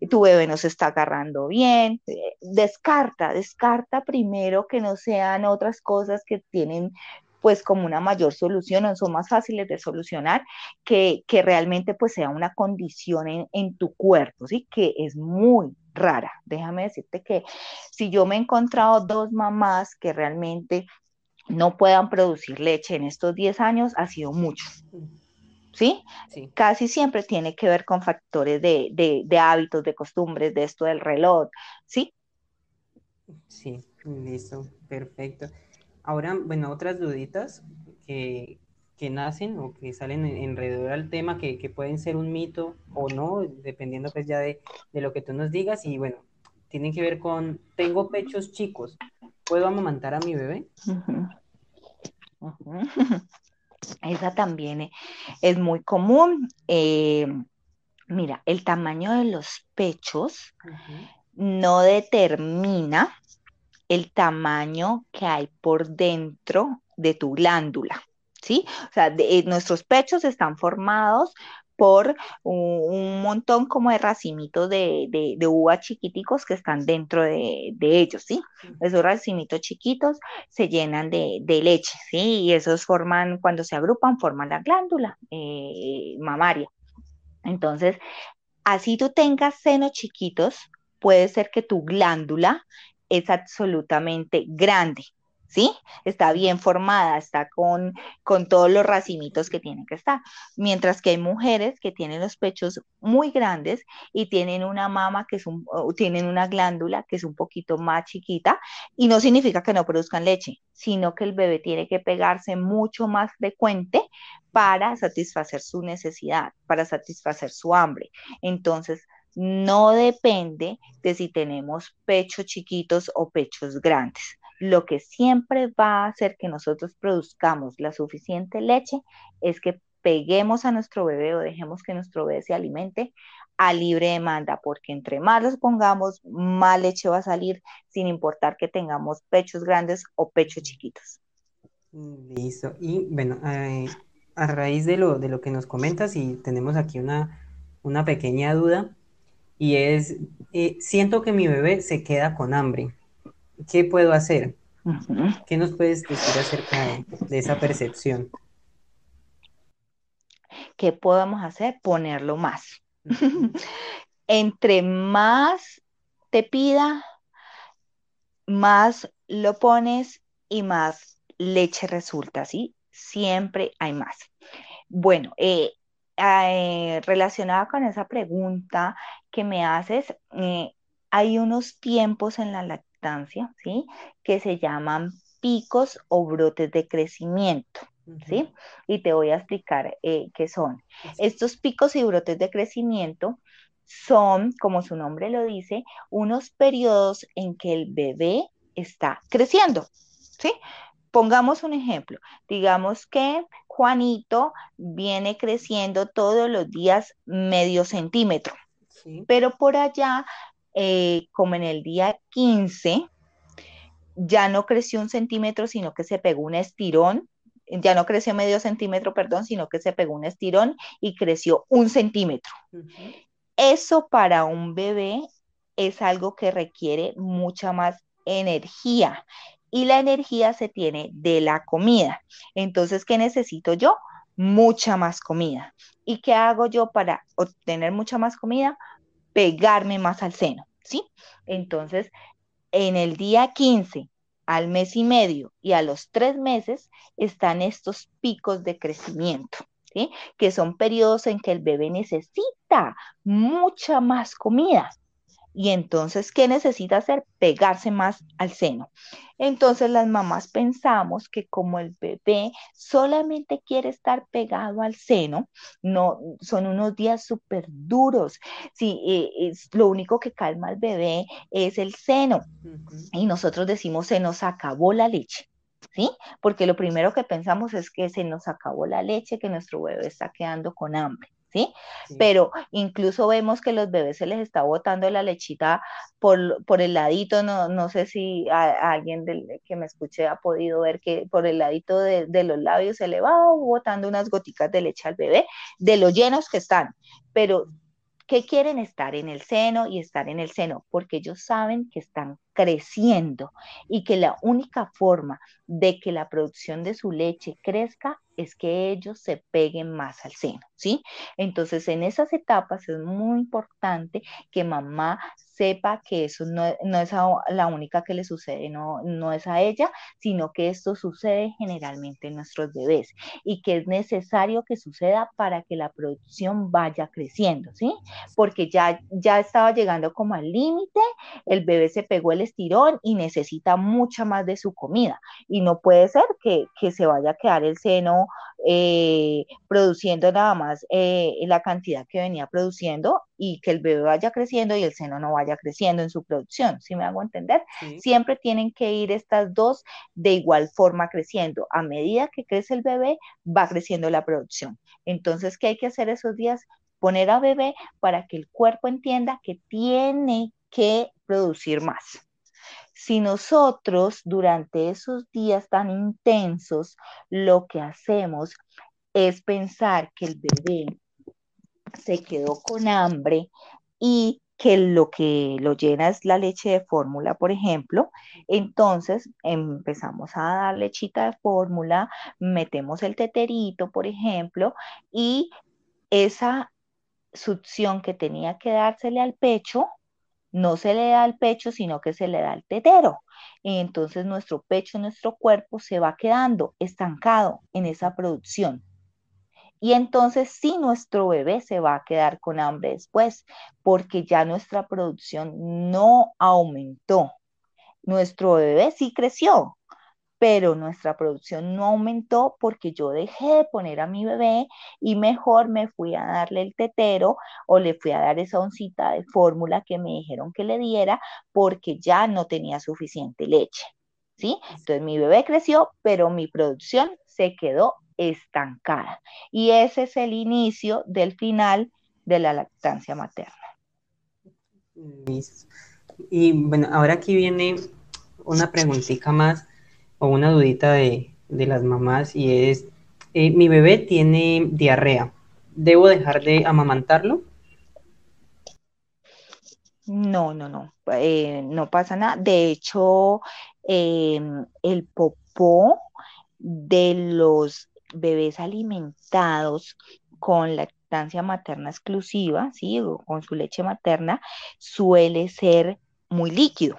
Tu bebé no se está agarrando bien. Eh, descarta, descarta primero que no sean otras cosas que tienen pues como una mayor solución o son más fáciles de solucionar que, que realmente pues sea una condición en, en, tu cuerpo, ¿sí? Que es muy rara. Déjame decirte que si yo me he encontrado dos mamás que realmente no puedan producir leche en estos 10 años, ha sido mucho. ¿Sí? ¿Sí? Casi siempre tiene que ver con factores de, de, de hábitos, de costumbres, de esto del reloj, ¿sí? Sí, listo, perfecto. Ahora, bueno, otras duditas que, que nacen o que salen alrededor del tema, que, que, pueden ser un mito o no, dependiendo pues ya de, de, lo que tú nos digas. Y bueno, tienen que ver con, tengo pechos chicos, ¿puedo amamantar a mi bebé? Esa también es muy común. Eh, mira, el tamaño de los pechos no determina el tamaño que hay por dentro de tu glándula. ¿Sí? O sea, eh, nuestros pechos están formados por un, montón como de racimitos de, de, uva chiquiticos que están dentro de, ellos, ¿sí? Esos racimitos chiquitos se llenan de, leche, ¿sí? Y esos forman, cuando se agrupan, forman la glándula eh, mamaria. Entonces, así tú tengas senos chiquitos, puede ser que tu glándula es absolutamente grande, ¿sí? Está bien formada, está con, con todos los racimitos que tienen que estar. Mientras que hay mujeres que tienen los pechos muy grandes y tienen una mama que es un, tienen una glándula que es un poquito más chiquita y no significa que no produzcan leche, sino que el bebé tiene que pegarse mucho más frecuente para satisfacer su necesidad, para satisfacer su hambre. Entonces, no depende de si tenemos pechos chiquitos o pechos grandes lo que siempre va a hacer que nosotros produzcamos la suficiente leche es que peguemos a nuestro bebé o dejemos que nuestro bebé se alimente a libre demanda, porque entre más los pongamos, más leche va a salir, sin importar que tengamos pechos grandes o pechos chiquitos. Listo. Y bueno, eh, a raíz de lo, de lo que nos comentas, y tenemos aquí una, una pequeña duda, y es, eh, siento que mi bebé se queda con hambre. ¿Qué puedo hacer? ¿Qué nos puedes decir acerca de, esa percepción? ¿Qué podemos hacer? Ponerlo más. Entre más te pida, más lo pones y más leche resulta, ¿sí? Siempre hay más. Bueno, eh, eh, relacionada con esa pregunta que me haces, eh, hay unos tiempos en la ¿sí? Que se llaman picos o brotes de crecimiento, ¿sí? Y te voy a explicar eh, qué son. Estos picos y brotes de crecimiento son, como su nombre lo dice, unos periodos en que el bebé está creciendo, ¿sí? Pongamos un ejemplo. Digamos que Juanito viene creciendo todos los días medio centímetro, pero por allá eh, como en el día 15, ya no creció un centímetro, sino que se pegó un estirón, ya no creció medio centímetro, perdón, sino que se pegó un estirón y creció un centímetro. Eso para un bebé es algo que requiere mucha más energía y la energía se tiene de la comida. Entonces, ¿qué necesito yo? Mucha más comida. ¿Y qué hago yo para obtener mucha más comida? Pegarme más al seno. ¿sí? Entonces, en el día 15, al mes y medio y a los tres meses están estos picos de crecimiento, ¿sí? Que son periodos en que el bebé necesita mucha más comida. Y entonces, ¿qué necesita hacer? Pegarse más al seno. Entonces las mamás pensamos que como el bebé solamente quiere estar pegado al seno, no, son unos días súper duros. Sí, eh, es, lo único que calma al bebé es el seno. Y nosotros decimos, se nos acabó la leche. ¿Sí? Porque lo primero que pensamos es que se nos acabó la leche, que nuestro bebé está quedando con hambre. ¿Sí? Pero incluso vemos que los bebés se les está botando la lechita por, por el ladito, no, no sé si alguien que me escuche ha podido ver que por el ladito de, de, los labios se le va botando unas goticas de leche al bebé, de lo llenos que están, pero ¿qué quieren estar en el seno y estar en el seno? Porque ellos saben que están creciendo y que la única forma de que la producción de su leche crezca es que ellos se peguen más al seno, ¿sí? Entonces, en esas etapas es muy importante que mamá sepa que eso no, es la única que le sucede, no, no es a ella, sino que esto sucede generalmente en nuestros bebés y que es necesario que suceda para que la producción vaya creciendo, ¿sí? Porque ya, ya estaba llegando como al límite, el bebé se pegó el estirón y necesita mucha más de su comida y no puede ser que, que se vaya a quedar el seno eh, produciendo nada más eh, la cantidad que venía produciendo y que el bebé vaya creciendo y el seno no vaya creciendo en su producción, si me hago entender? Siempre tienen que ir estas dos de igual forma creciendo. A medida que crece el bebé, va creciendo la producción. Entonces, ¿qué hay que hacer esos días? Poner a bebé para que el cuerpo entienda que tiene que producir más. Si nosotros durante esos días tan intensos lo que hacemos es pensar que el bebé se quedó con hambre y que lo que lo llena es la leche de fórmula, por ejemplo, entonces empezamos a dar lechita de fórmula, metemos el teterito, por ejemplo, y esa succión que tenía que dársele al pecho, no se le da al pecho, sino que se le da al tetero. Entonces nuestro pecho, nuestro cuerpo se va quedando estancado en esa producción. Y entonces sí nuestro bebé se va a quedar con hambre después, porque ya nuestra producción no aumentó. Nuestro bebé sí creció, pero nuestra producción no aumentó porque yo dejé de poner a mi bebé y mejor me fui a darle el tetero o le fui a dar esa oncita de fórmula que me dijeron que le diera porque ya no tenía suficiente leche. ¿Sí? Entonces mi bebé creció, pero mi producción se quedó estancada. Y ese es el inicio del final de la lactancia materna. Y bueno, ahora aquí viene una preguntita más o una dudita de, las mamás y es, eh, mi bebé tiene diarrea, ¿debo dejar de amamantarlo? No, no, no, eh, no pasa nada. De hecho, em, el popó de los bebés alimentados con lactancia materna exclusiva, ¿sí? O con su leche materna, suele ser muy líquido,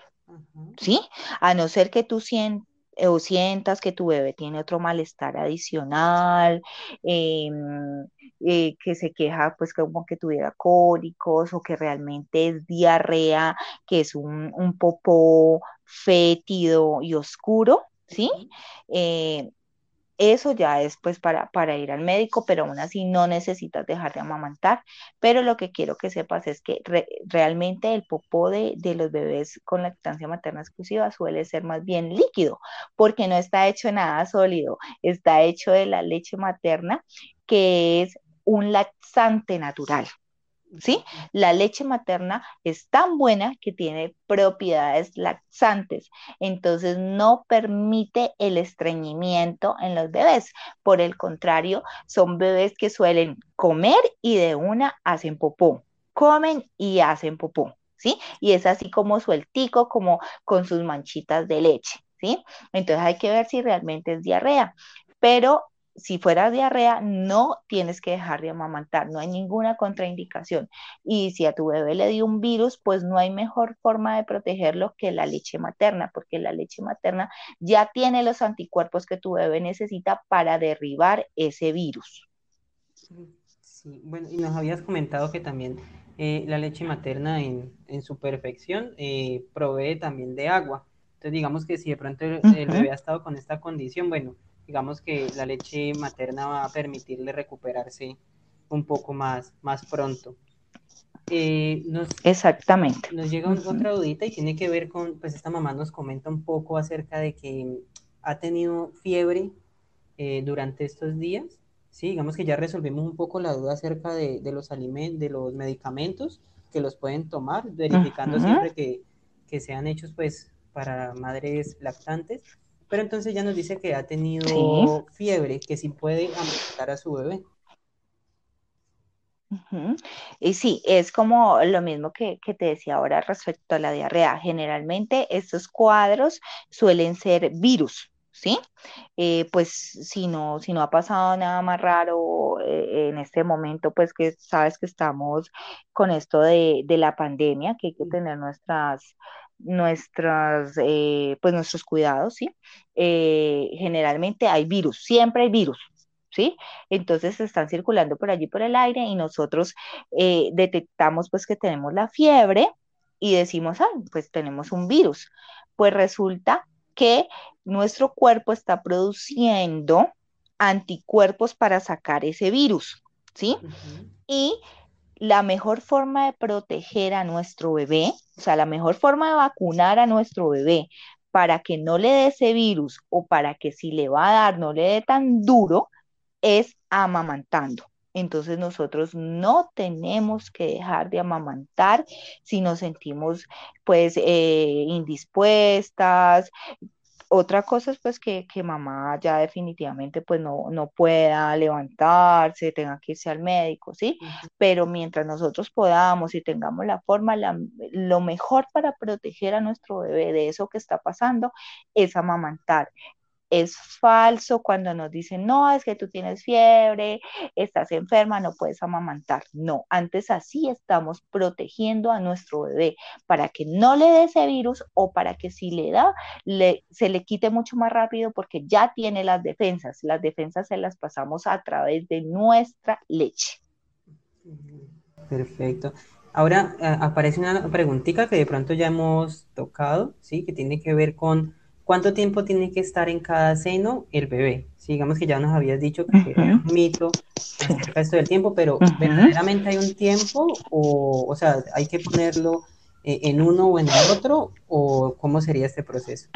¿sí? A no ser que tú sientas o sientas que tu bebé tiene otro malestar adicional, em, eh, que se queja pues como que tuviera cólicos o que realmente es diarrea, que es un, un popó fétido y oscuro, ¿sí? Eso ya es pues para, para ir al médico, pero aún así no necesitas dejar de amamantar. Pero lo que quiero que sepas es que realmente el popó de, de los bebés con lactancia materna exclusiva suele ser más bien líquido, porque no está hecho nada sólido, está hecho de la leche materna, que es un laxante natural. ¿Sí? La leche materna es tan buena que tiene propiedades laxantes, entonces no permite el estreñimiento en los bebés. Por el contrario, son bebés que suelen comer y de una hacen popó, comen y hacen popó, ¿sí? Y es así como sueltico, como con sus manchitas de leche, ¿sí? Entonces hay que ver si realmente es diarrea. Pero si fuera diarrea, no tienes que dejar de amamantar, no hay ninguna contraindicación. Y si a tu bebé le dio un virus, pues no hay mejor forma de protegerlo que la leche materna, porque la leche materna ya tiene los anticuerpos que tu bebé necesita para derribar ese virus. Sí, bueno, y nos habías comentado que también eh, la leche materna en, su perfección eh, provee también de agua. Entonces digamos que si de pronto el bebé ha estado con esta condición, bueno, digamos que la leche materna va a permitirle recuperarse un poco más, más pronto. Eh, Exactamente. Nos llega otra dudita y tiene que ver con, pues esta mamá nos comenta un poco acerca de que ha tenido fiebre eh, durante estos días Sí, digamos que ya resolvimos un poco la duda acerca de, los alimentos, de los medicamentos que los pueden tomar, verificando siempre que, sean hechos pues para madres lactantes. Pero entonces ya nos dice que ha tenido fiebre, que sí puede amamantar a su bebé. Y sí, es como lo mismo que, te decía ahora respecto a la diarrea. Generalmente estos cuadros suelen ser virus, ¿sí? Eh, pues si no, si no ha pasado nada más raro eh, en este momento, pues que sabes que estamos con esto de, la pandemia, que hay que tener nuestras nuestras, eh, pues nuestros cuidados, ¿sí? generalmente hay virus, siempre hay virus, ¿sí? Entonces están circulando por allí por el aire y nosotros eh, detectamos pues que tenemos la fiebre y decimos, ah, pues tenemos un virus. Pues resulta que nuestro cuerpo está produciendo anticuerpos para sacar ese virus, ¿sí? Y la mejor forma de proteger a nuestro bebé, o sea, la mejor forma de vacunar a nuestro bebé para que no le dé ese virus o para que si le va a dar no le dé tan duro, es amamantando. Entonces nosotros no tenemos que dejar de amamantar si nos sentimos pues eh, indispuestas. Otra cosa es pues que, mamá ya definitivamente pues no, no pueda levantarse, tenga que irse al médico, ¿sí? Pero mientras nosotros podamos y tengamos la forma, lo mejor para proteger a nuestro bebé de eso que está pasando es amamantar es falso cuando nos dicen, no, es que tú tienes fiebre, estás enferma, no puedes amamantar. No, antes así estamos protegiendo a nuestro bebé para que no le dé ese virus o para que si le da, le, se le quite mucho más rápido porque ya tiene las defensas. Las defensas se las pasamos a través de nuestra leche. Perfecto. Ahora eh, aparece una preguntita que de pronto ya hemos tocado, ¿sí? Que tiene que ver con ¿Cuánto tiempo tiene que estar en cada seno el bebé? digamos que ya nos habías dicho que era un mito acerca esto del tiempo, pero ¿verdaderamente hay un tiempo o, o sea, hay que ponerlo eh, en uno o en el otro o cómo sería este proceso?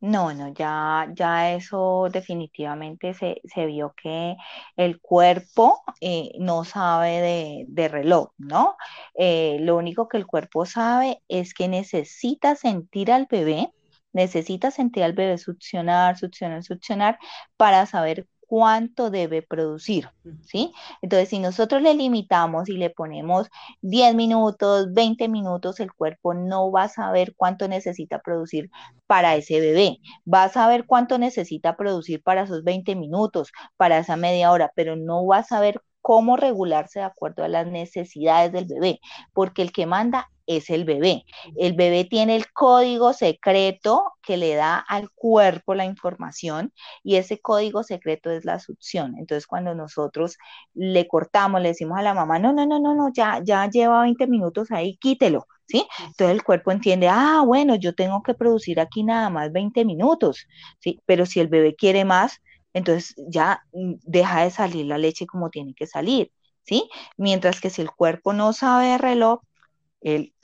No, no, ya, ya eso definitivamente se, vio que el cuerpo eh, no sabe de, reloj, ¿no? Eh, lo único que el cuerpo sabe es que necesita sentir al bebé, necesita sentir al bebé succionar, succionar, succionar para saber cuánto debe producir, ¿sí? Entonces, si nosotros le limitamos y le ponemos 10 minutos, 20 minutos, el cuerpo no va a saber cuánto necesita producir para ese bebé. Va a saber cuánto necesita producir para esos 20 minutos, para esa media hora, pero no va a saber cómo regularse de acuerdo a las necesidades del bebé, porque el que manda es el bebé. El bebé tiene el código secreto que le da al cuerpo la información y ese código secreto es la succión. Entonces, cuando nosotros le cortamos, le decimos a la mamá, no, no, no, no, no, ya, ya lleva 20 minutos ahí, quítelo. ¿Sí? Entonces el cuerpo entiende, ah, bueno, yo tengo que producir aquí nada más 20 minutos, ¿sí? Pero si el bebé quiere más, entonces ya mm, deja de salir la leche como tiene que salir, ¿sí? Mientras que si el cuerpo no sabe de reloj,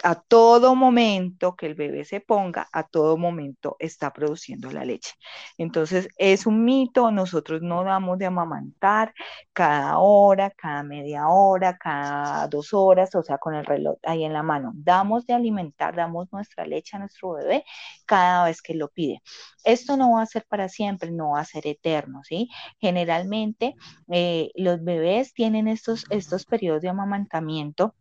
a todo momento que el bebé se ponga, a todo momento está produciendo la leche. Entonces, es un mito, nosotros no damos de amamantar cada hora, cada media hora, cada dos horas, o sea, con el reloj ahí en la mano. Damos de alimentar, damos nuestra leche a nuestro bebé cada vez que lo pide. Esto no va a ser para siempre, no va a ser eterno, ¿sí? Generalmente, eh, los bebés tienen estos, estos periodos de amamantamiento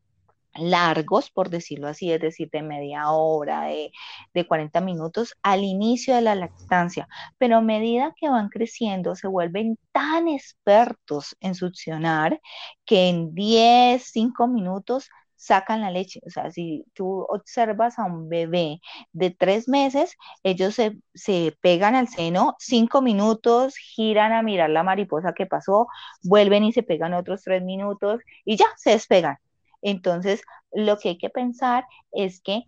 largos, por decirlo así, es decir, de media hora, de, de, 40 minutos al inicio de la lactancia, pero a medida que van creciendo se vuelven tan expertos en succionar que en 10, 5 minutos sacan la leche. O sea, si tú observas a un bebé de tres meses, ellos se, se, pegan al seno cinco minutos, giran a mirar la mariposa que pasó, vuelven y se pegan otros tres minutos y ya se despegan. Entonces, lo que hay que pensar es que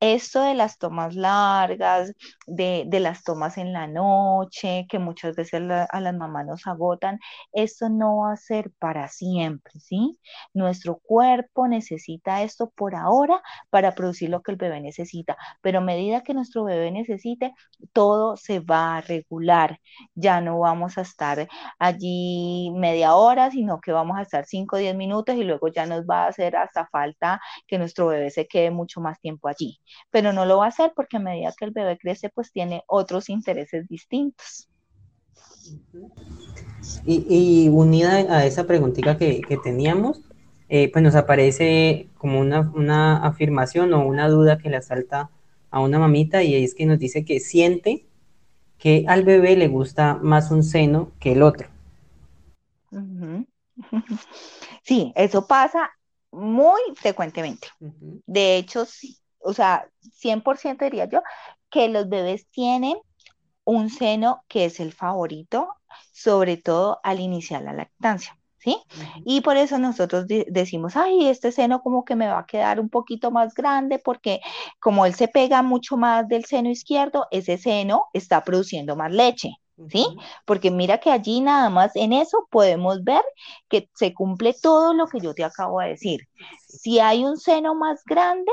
esto de las tomas largas, de, las tomas en la noche, que muchas veces a las mamás nos agotan, esto no va a ser para siempre, ¿sí? Nuestro cuerpo necesita esto por ahora para producir lo que el bebé necesita, pero a medida que nuestro bebé necesite, todo se va a regular. Ya no vamos a estar allí media hora, sino que vamos a estar 5 o 10 minutos y luego ya nos va a hacer hasta falta que nuestro bebé se quede mucho más tiempo allí pero no lo va a hacer porque a medida que el bebé crece, pues tiene otros intereses distintos. Y, unida a esa preguntita que, teníamos, eh, pues nos aparece como una, afirmación o una duda que le asalta a una mamita y es que nos dice que siente que al bebé le gusta más un seno que el otro. Sí, eso pasa muy frecuentemente. De hecho, sí, o sea, 100% diría yo, que los bebés tienen un seno que es el favorito, sobre todo al iniciar la lactancia. ¿Sí? Y por eso nosotros decimos, ay, este seno como que me va a quedar un poquito más grande porque como él se pega mucho más del seno izquierdo, ese seno está produciendo más leche, ¿sí? Porque mira que allí nada más en eso podemos ver que se cumple todo lo que yo te acabo de decir. Si hay un seno más grande,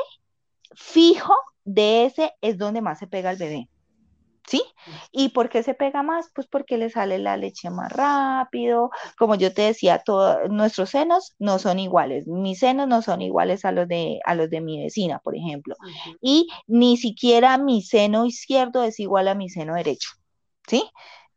fijo de ese es donde más se pega el bebé. ¿Sí? ¿Y por qué se pega más? Pues porque le sale la leche más rápido. Como yo te decía, todos nuestros senos no son iguales. Mis senos no son iguales a los de, a los de mi vecina, por ejemplo. Y ni siquiera mi seno izquierdo es igual a mi seno derecho. ¿Sí?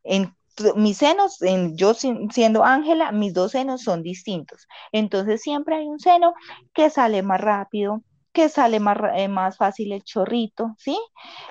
En mis senos, en, yo siendo Ángela, mis dos senos son distintos. Entonces siempre hay un seno que sale más rápido, que sale más, eh, más fácil el chorrito, ¿sí?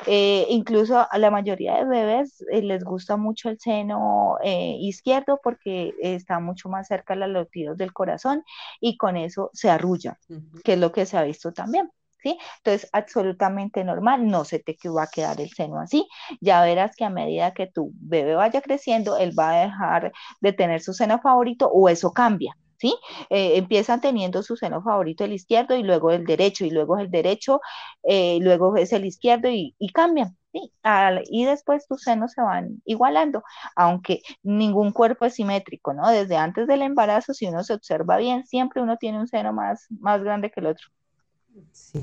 Eh, incluso a la mayoría de bebés eh, les gusta mucho el seno izquierdo porque está mucho más cerca de los latidos del corazón y con eso se arrulla, que es lo que se ha visto también. ¿Sí? Entonces, absolutamente normal, no se te va a quedar el seno así. Ya verás que a medida que tu bebé vaya creciendo, él va a dejar de tener su seno favorito o eso cambia. ¿Sí? Eh, empiezan teniendo su seno favorito el izquierdo y luego el derecho, y luego el derecho, eh, luego es el izquierdo y, cambian. ¿sí? y después tus senos se van igualando, aunque ningún cuerpo es simétrico, ¿no? Desde antes del embarazo, si uno se observa bien, siempre uno tiene un seno más, más grande que el otro. Sí.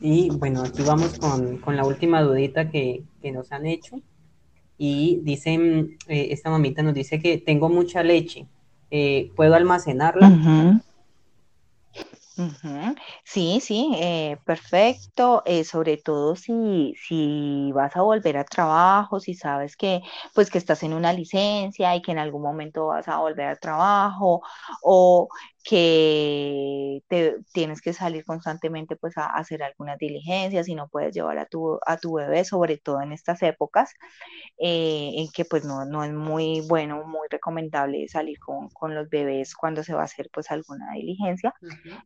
Y bueno, aquí vamos con, la última dudita que, nos han hecho. Y dicen, eh, esta mamita nos dice que tengo mucha leche, eh, puedo almacenarla. Sí, sí, eh, perfecto. Eh, sobre todo si, si vas a volver a trabajo, si sabes que, pues, que estás en una licencia y que en algún momento vas a volver a trabajo o que te, tienes que salir constantemente pues a, hacer algunas diligencias y no puedes llevar a tu, a tu bebé, sobre todo en estas épocas, en que pues no, no, es muy bueno, muy recomendable salir con, con, los bebés cuando se va a hacer pues alguna diligencia.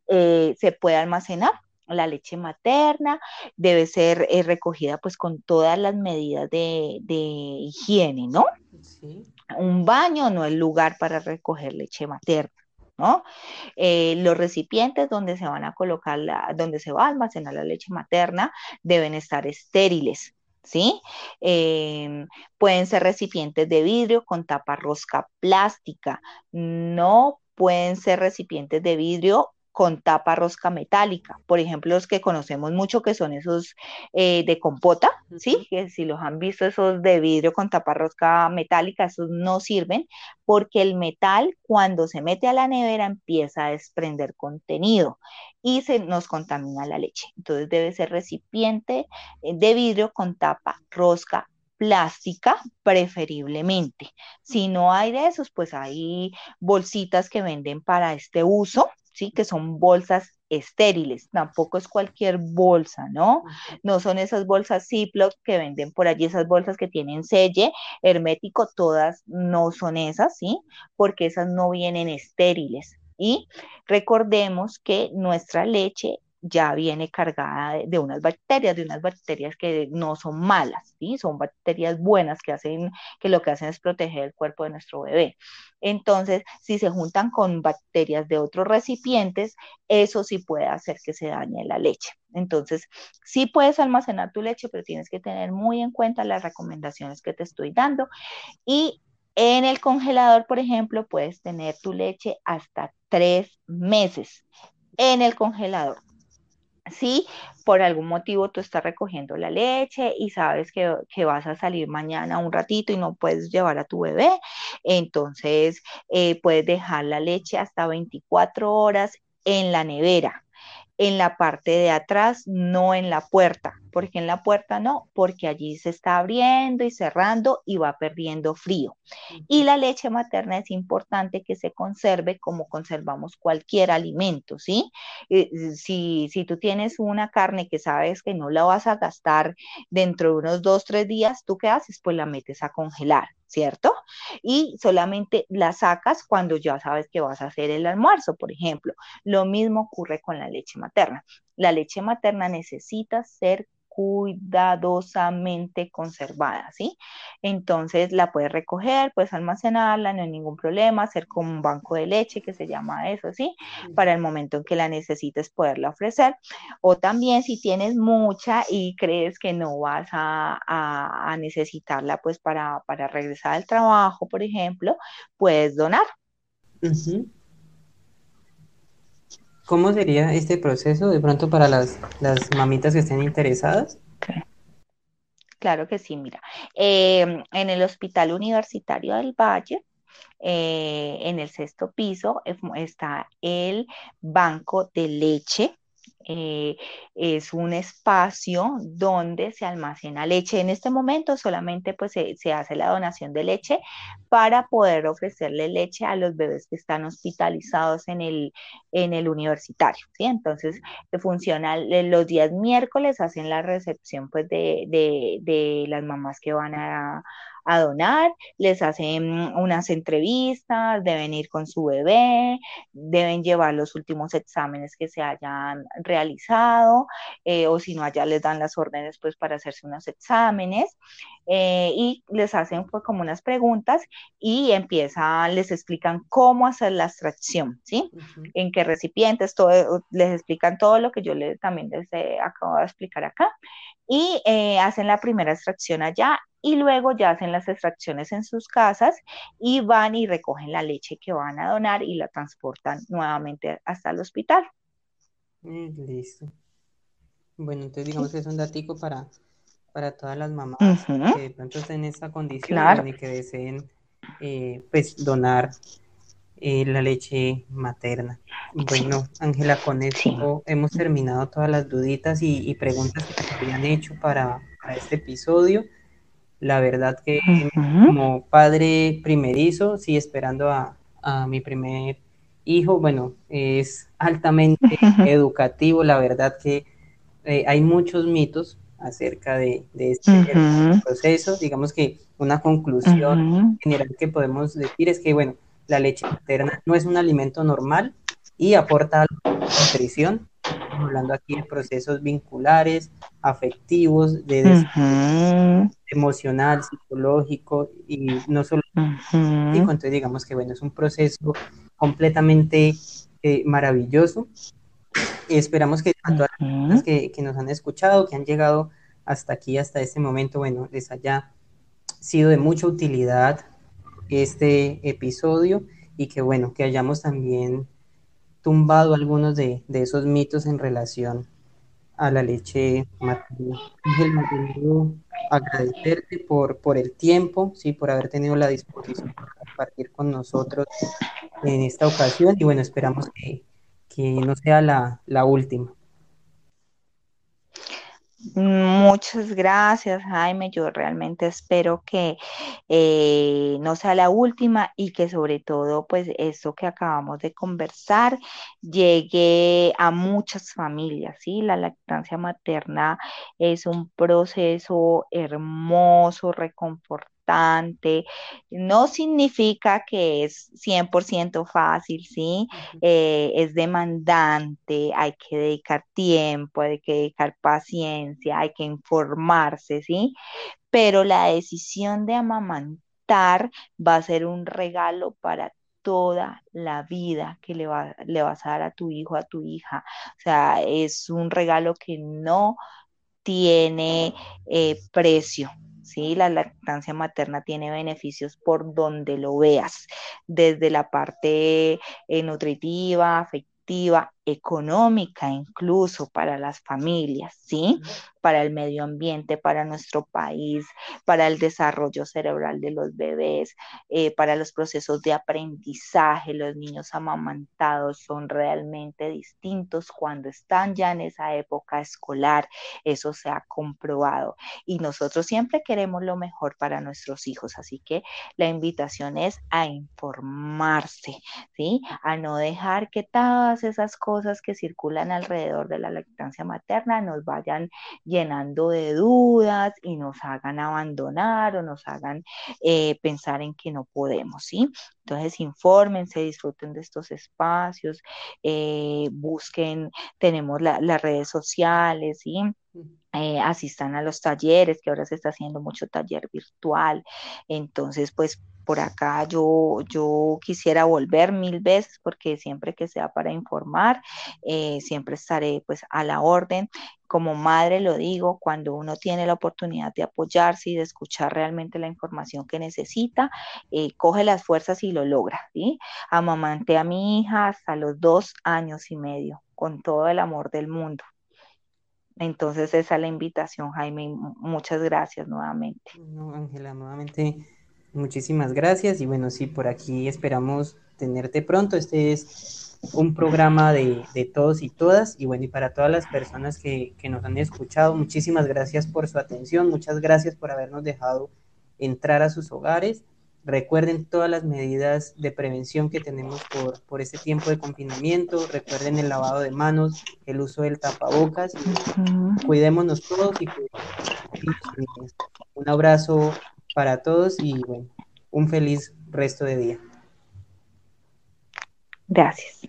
Eh, se puede almacenar la leche materna debe ser eh, recogida pues con todas las medidas de, de higiene, ¿no? Un baño no es lugar para recoger leche materna. ¿No? Eh, los recipientes donde se van a colocar, la, donde se va a almacenar la leche materna deben estar estériles, ¿sí? Em, pueden ser recipientes de vidrio con tapa rosca plástica, no pueden ser recipientes de vidrio con tapa rosca metálica. Por ejemplo, los que conocemos mucho que son esos eh, de compota, ¿sí? Que si los han visto, esos de vidrio con tapa rosca metálica, esos no sirven porque el metal cuando se mete a la nevera empieza a desprender contenido y se nos contamina la leche. Entonces debe ser recipiente eh, de vidrio con tapa rosca plástica preferiblemente. Si no hay de esos, pues hay bolsitas que venden para este uso, ¿sí? Que son bolsas estériles, tampoco es cualquier bolsa, ¿no? No son esas bolsas Ziploc que venden por allí, esas bolsas que tienen selle hermético, todas no son esas, ¿sí? Porque esas no vienen estériles. Y recordemos que nuestra leche ya viene cargada de, unas bacterias, de unas bacterias que no son malas. Son bacterias buenas que hacen, que lo que hacen es proteger el cuerpo de nuestro bebé. Entonces, si se juntan con bacterias de otros recipientes, eso sí puede hacer que se dañe la leche. Entonces, sí puedes almacenar tu leche, pero tienes que tener muy en cuenta las recomendaciones que te estoy dando. Y en el congelador, por ejemplo, puedes tener tu leche hasta tres meses en el congelador. Si por algún motivo tú estás recogiendo la leche y sabes que, vas a salir mañana un ratito y no puedes llevar a tu bebé, entonces eh, puedes dejar la leche hasta 24 horas en la nevera en la parte de atrás, no en la puerta. ¿Por qué en la puerta no? Porque allí se está abriendo y cerrando y va perdiendo frío. Y la leche materna es importante que se conserve como conservamos cualquier alimento, ¿sí? Eh, si, si tú tienes una carne que sabes que no la vas a gastar dentro de unos dos, tres días, ¿tú qué haces? Pues la metes a congelar. ¿cierto? Y solamente la sacas cuando ya sabes que vas a hacer el almuerzo, por ejemplo. Lo mismo ocurre con la leche materna. La leche materna necesita ser cuidadosamente conservada, ¿sí? Entonces la puedes recoger, puedes almacenarla, no hay ningún problema, hacer como un banco de leche, que se llama eso, ¿sí? Para el momento en que la necesites poderla ofrecer. O también si tienes mucha y crees que no vas a, necesitarla, pues para, regresar al trabajo, por ejemplo, puedes donar. ¿Cómo sería este proceso de pronto para las, mamitas que estén interesadas? Claro que sí, mira. Em, en el Hospital Universitario del Valle, eh, en el sexto piso, está el banco de leche eh, es un espacio donde se almacena leche. En este momento solamente pues se, hace la donación de leche para poder ofrecerle leche a los bebés que están hospitalizados en el, en el universitario. ¿sí? Entonces funciona los días miércoles, hacen la recepción pues de, de las mamás que van a a donar, les hacen unas entrevistas, deben ir con su bebé, deben llevar los últimos exámenes que se hayan realizado, eh, o si no, allá les dan las órdenes pues para hacerse unos exámenes, eh, y les hacen pues como unas preguntas y empiezan, les explican cómo hacer la extracción, ¿sí? En qué recipientes, todo, les explican todo lo que yo les, también les acabo de explicar acá y eh, hacen la primera extracción allá y luego ya hacen las extracciones en sus casas y van y recogen la leche que van a donar y la transportan nuevamente hasta el hospital. Mm, listo. Bueno, entonces digamos que es un datico para, para todas las mamás que de pronto estén en esa condición y que deseen eh, pues donar eh, la leche materna. Bueno, Ángela, con esto hemos terminado todas las duditas y, preguntas que te habían hecho para, para este episodio. La verdad que como padre primerizo, sí, esperando a, mi primer hijo, bueno, es altamente educativo, la verdad que eh, hay muchos mitos acerca de, este proceso. Digamos que una conclusión general que podemos decir es que, bueno, la leche materna no es un alimento normal y aporta nutrición, hablando aquí de procesos vinculares, afectivos, de emocional, psicológico y no solo entonces digamos que bueno, es un proceso completamente eh, maravilloso. Y esperamos que a todas las personas que, que nos han escuchado, que han llegado hasta aquí, hasta este momento, bueno, les haya sido de mucha utilidad este episodio y que bueno, que hayamos también tumbado algunos de, esos mitos en relación a la leche materna. Ángel, agradecerte por, por el tiempo, sí, por haber tenido la disposición de compartir con nosotros en esta ocasión y bueno, esperamos que, no sea la, la última. Muchas gracias, Jaime. Yo realmente espero que eh, no sea la última y que sobre todo, pues, esto que acabamos de conversar llegue a muchas familias, ¿sí? La lactancia materna es un proceso hermoso, reconfortante No significa que es 100% fácil, ¿sí? Eh, es demandante, hay que dedicar tiempo, hay que dedicar paciencia, hay que informarse, ¿sí? Pero la decisión de amamantar va a ser un regalo para toda la vida que le, va, le vas a dar a tu hijo, a tu hija. O sea, es un regalo que no tiene eh, precio. ¿Sí? La lactancia materna tiene beneficios por donde lo veas, desde la parte eh, nutritiva, afectiva, económica incluso para las familias, ¿sí? Para el medio ambiente, para nuestro país, para el desarrollo cerebral de los bebés, eh, para los procesos de aprendizaje. Los niños amamantados son realmente distintos cuando están ya en esa época escolar. Eso se ha comprobado. Y nosotros siempre queremos lo mejor para nuestros hijos. Así que la invitación es a informarse, ¿sí? A no dejar que todas esas cosas que circulan alrededor de la lactancia materna nos vayan llenando de dudas y nos hagan abandonar o nos hagan eh, pensar en que no podemos, ¿sí? Entonces, infórmense, disfruten de estos espacios, eh, busquen, tenemos las redes sociales, ¿sí? Eh, asistan a los talleres, que ahora se está haciendo mucho taller virtual. Entonces, pues por acá yo, yo quisiera volver mil veces porque siempre que sea para informar, eh, siempre estaré pues a la orden. Como madre lo digo, cuando uno tiene la oportunidad de apoyarse y de escuchar realmente la información que necesita, eh, coge las fuerzas y lo logra. ¿sí? Amamanté a mi hija hasta los dos años y medio, con todo el amor del mundo. Entonces esa es la invitación, Jaime. Muchas gracias nuevamente. Ángela, nuevamente muchísimas gracias y bueno, sí, por aquí esperamos tenerte pronto. Este es un programa de, todos y todas y bueno, y para todas las personas que, que nos han escuchado, muchísimas gracias por su atención, muchas gracias por habernos dejado entrar a sus hogares. Recuerden todas las medidas de prevención que tenemos por, por este tiempo de confinamiento. Recuerden el lavado de manos, el uso del tapabocas. Cuidémonos todos y cuidémonos. Un abrazo para todos y bueno, un feliz resto de día. Gracias.